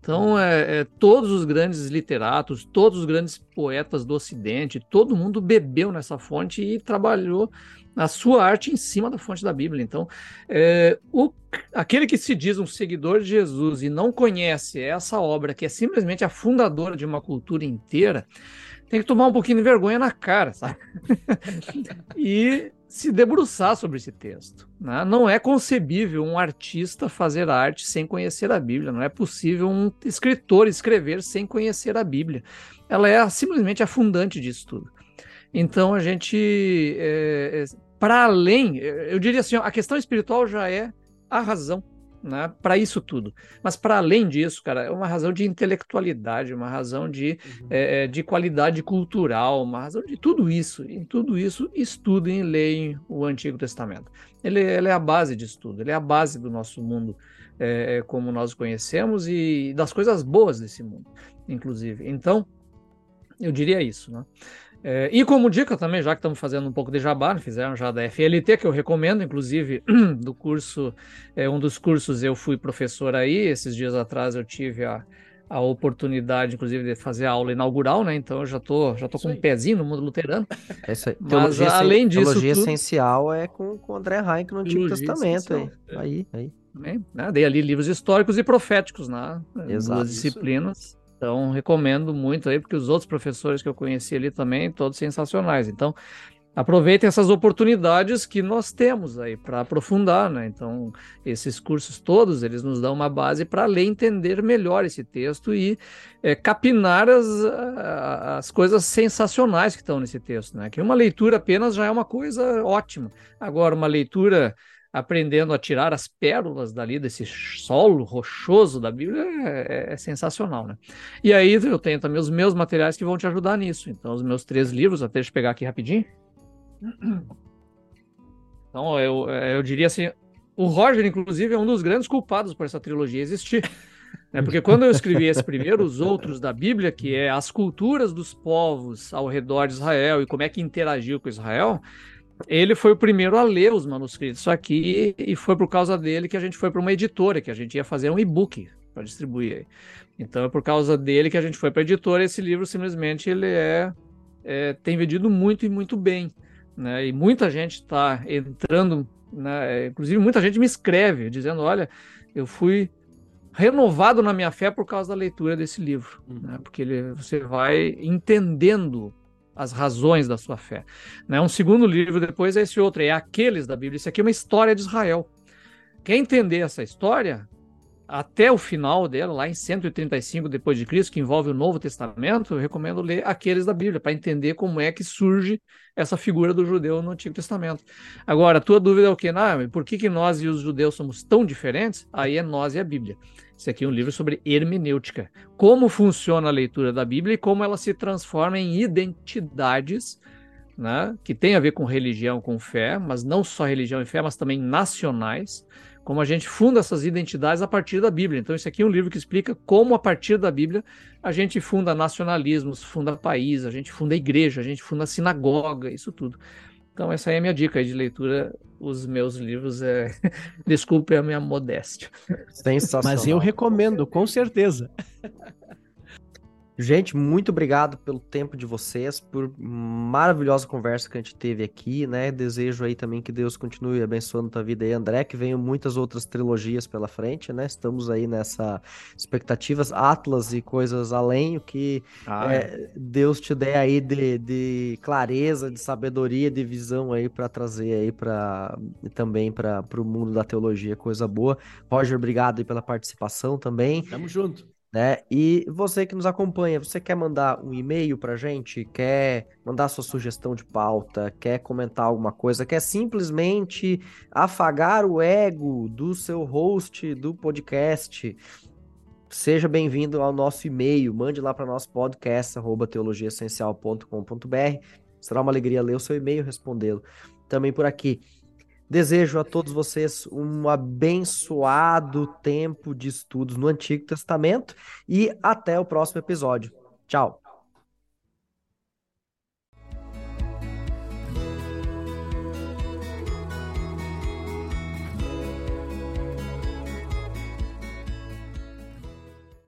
Então, é, é, todos os grandes literatos, todos os grandes poetas do Ocidente, todo mundo bebeu nessa fonte e trabalhou a sua arte em cima da fonte da Bíblia. Então, é, o, aquele que se diz um seguidor de Jesus e não conhece essa obra, que é simplesmente a fundadora de uma cultura inteira, tem que tomar um pouquinho de vergonha na cara, sabe? e se debruçar sobre esse texto. Né? Não é concebível um artista fazer arte sem conhecer a Bíblia, não é possível um escritor escrever sem conhecer a Bíblia. Ela é simplesmente a fundante disso tudo. Então a gente, é, é, para além, eu diria assim, a questão espiritual já é a razão né, para isso tudo. Mas para além disso, cara, é uma razão de intelectualidade, uma razão de, uhum. é, de qualidade cultural, uma razão de tudo isso. Em tudo isso, estudem e leem o Antigo Testamento. Ele, ele é a base disso tudo, ele é a base do nosso mundo é, como nós conhecemos e das coisas boas desse mundo, inclusive. Então, eu diria isso, né? É, e como dica também, já que estamos fazendo um pouco de jabá, né, fizeram já da FLT, que eu recomendo, inclusive, do curso, é, um dos cursos eu fui professor aí, esses dias atrás eu tive a, a oportunidade, inclusive, de fazer a aula inaugural, né? Então eu já tô, já tô com um pezinho no mundo luterano. Essa é Mas teologia, além disso. Teologia tudo, essencial é com, com André Heinck no Antigo Testamento. Aí, é. aí, aí. né? Dei ali livros históricos e proféticos, né? Exato. Duas disciplinas. Então, recomendo muito aí, porque os outros professores que eu conheci ali também, todos sensacionais. Então, aproveitem essas oportunidades que nós temos aí para aprofundar, né? Então, esses cursos todos, eles nos dão uma base para ler entender melhor esse texto e é, capinar as, as coisas sensacionais que estão nesse texto, né? Que uma leitura apenas já é uma coisa ótima. Agora, uma leitura aprendendo a tirar as pérolas dali desse solo rochoso da Bíblia é, é, é, sensacional, né? E aí eu tenho também os meus materiais que vão te ajudar nisso. Então, os meus três livros, até deixa eu pegar aqui rapidinho. Então, eu, eu diria assim, o Roger, inclusive, é um dos grandes culpados por essa trilogia existir. Né? Porque quando eu escrevi esse primeiro, os outros da Bíblia, que é as culturas dos povos ao redor de Israel e como é que interagiu com Israel, ele foi o primeiro a ler os manuscritos aqui e foi por causa dele que a gente foi para uma editora, que a gente ia fazer um e-book para distribuir. Então é por causa dele que a gente foi para a editora. Esse livro simplesmente ele é, é, tem vendido muito e muito bem, né? E muita gente está entrando, né? inclusive muita gente me escreve dizendo, olha, eu fui renovado na minha fé por causa da leitura desse livro, uhum. né? porque ele, você vai entendendo as razões da sua fé. Né? Um segundo livro depois é esse outro, é Aqueles da Bíblia. Isso aqui é uma história de Israel. Quer entender essa história? Até o final dela, lá em 135 depois de Cristo, que envolve o Novo Testamento, eu recomendo ler Aqueles da Bíblia para entender como é que surge essa figura do judeu no Antigo Testamento. Agora, a tua dúvida é o quê? Ah, por que, que nós e os judeus somos tão diferentes? Aí é nós e a Bíblia. Esse aqui é um livro sobre hermenêutica. Como funciona a leitura da Bíblia e como ela se transforma em identidades né, que tem a ver com religião, com fé, mas não só religião e fé, mas também nacionais. Como a gente funda essas identidades a partir da Bíblia. Então, esse aqui é um livro que explica como, a partir da Bíblia, a gente funda nacionalismos, funda país, a gente funda igreja, a gente funda sinagoga, isso tudo. Então, essa aí é a minha dica de leitura. Os meus livros é. Desculpe a minha modéstia. Sensacional. Mas eu recomendo, com certeza. Gente, muito obrigado pelo tempo de vocês, por maravilhosa conversa que a gente teve aqui, né? Desejo aí também que Deus continue abençoando tua vida aí, André, que venham muitas outras trilogias pela frente, né? Estamos aí nessa expectativas, Atlas e coisas além, o que ah, é, é. Deus te der aí de, de, clareza, de sabedoria, de visão aí para trazer aí para também para o mundo da teologia, coisa boa. Roger, obrigado aí pela participação também. Tamo junto. Né? E você que nos acompanha, você quer mandar um e-mail para gente, quer mandar sua sugestão de pauta, quer comentar alguma coisa, quer simplesmente afagar o ego do seu host do podcast, seja bem-vindo ao nosso e-mail, mande lá para nosso podcast, teologiaessencial.com.br. Será uma alegria ler o seu e-mail e respondê-lo. Também por aqui. Desejo a todos vocês um abençoado tempo de estudos no Antigo Testamento e até o próximo episódio. Tchau!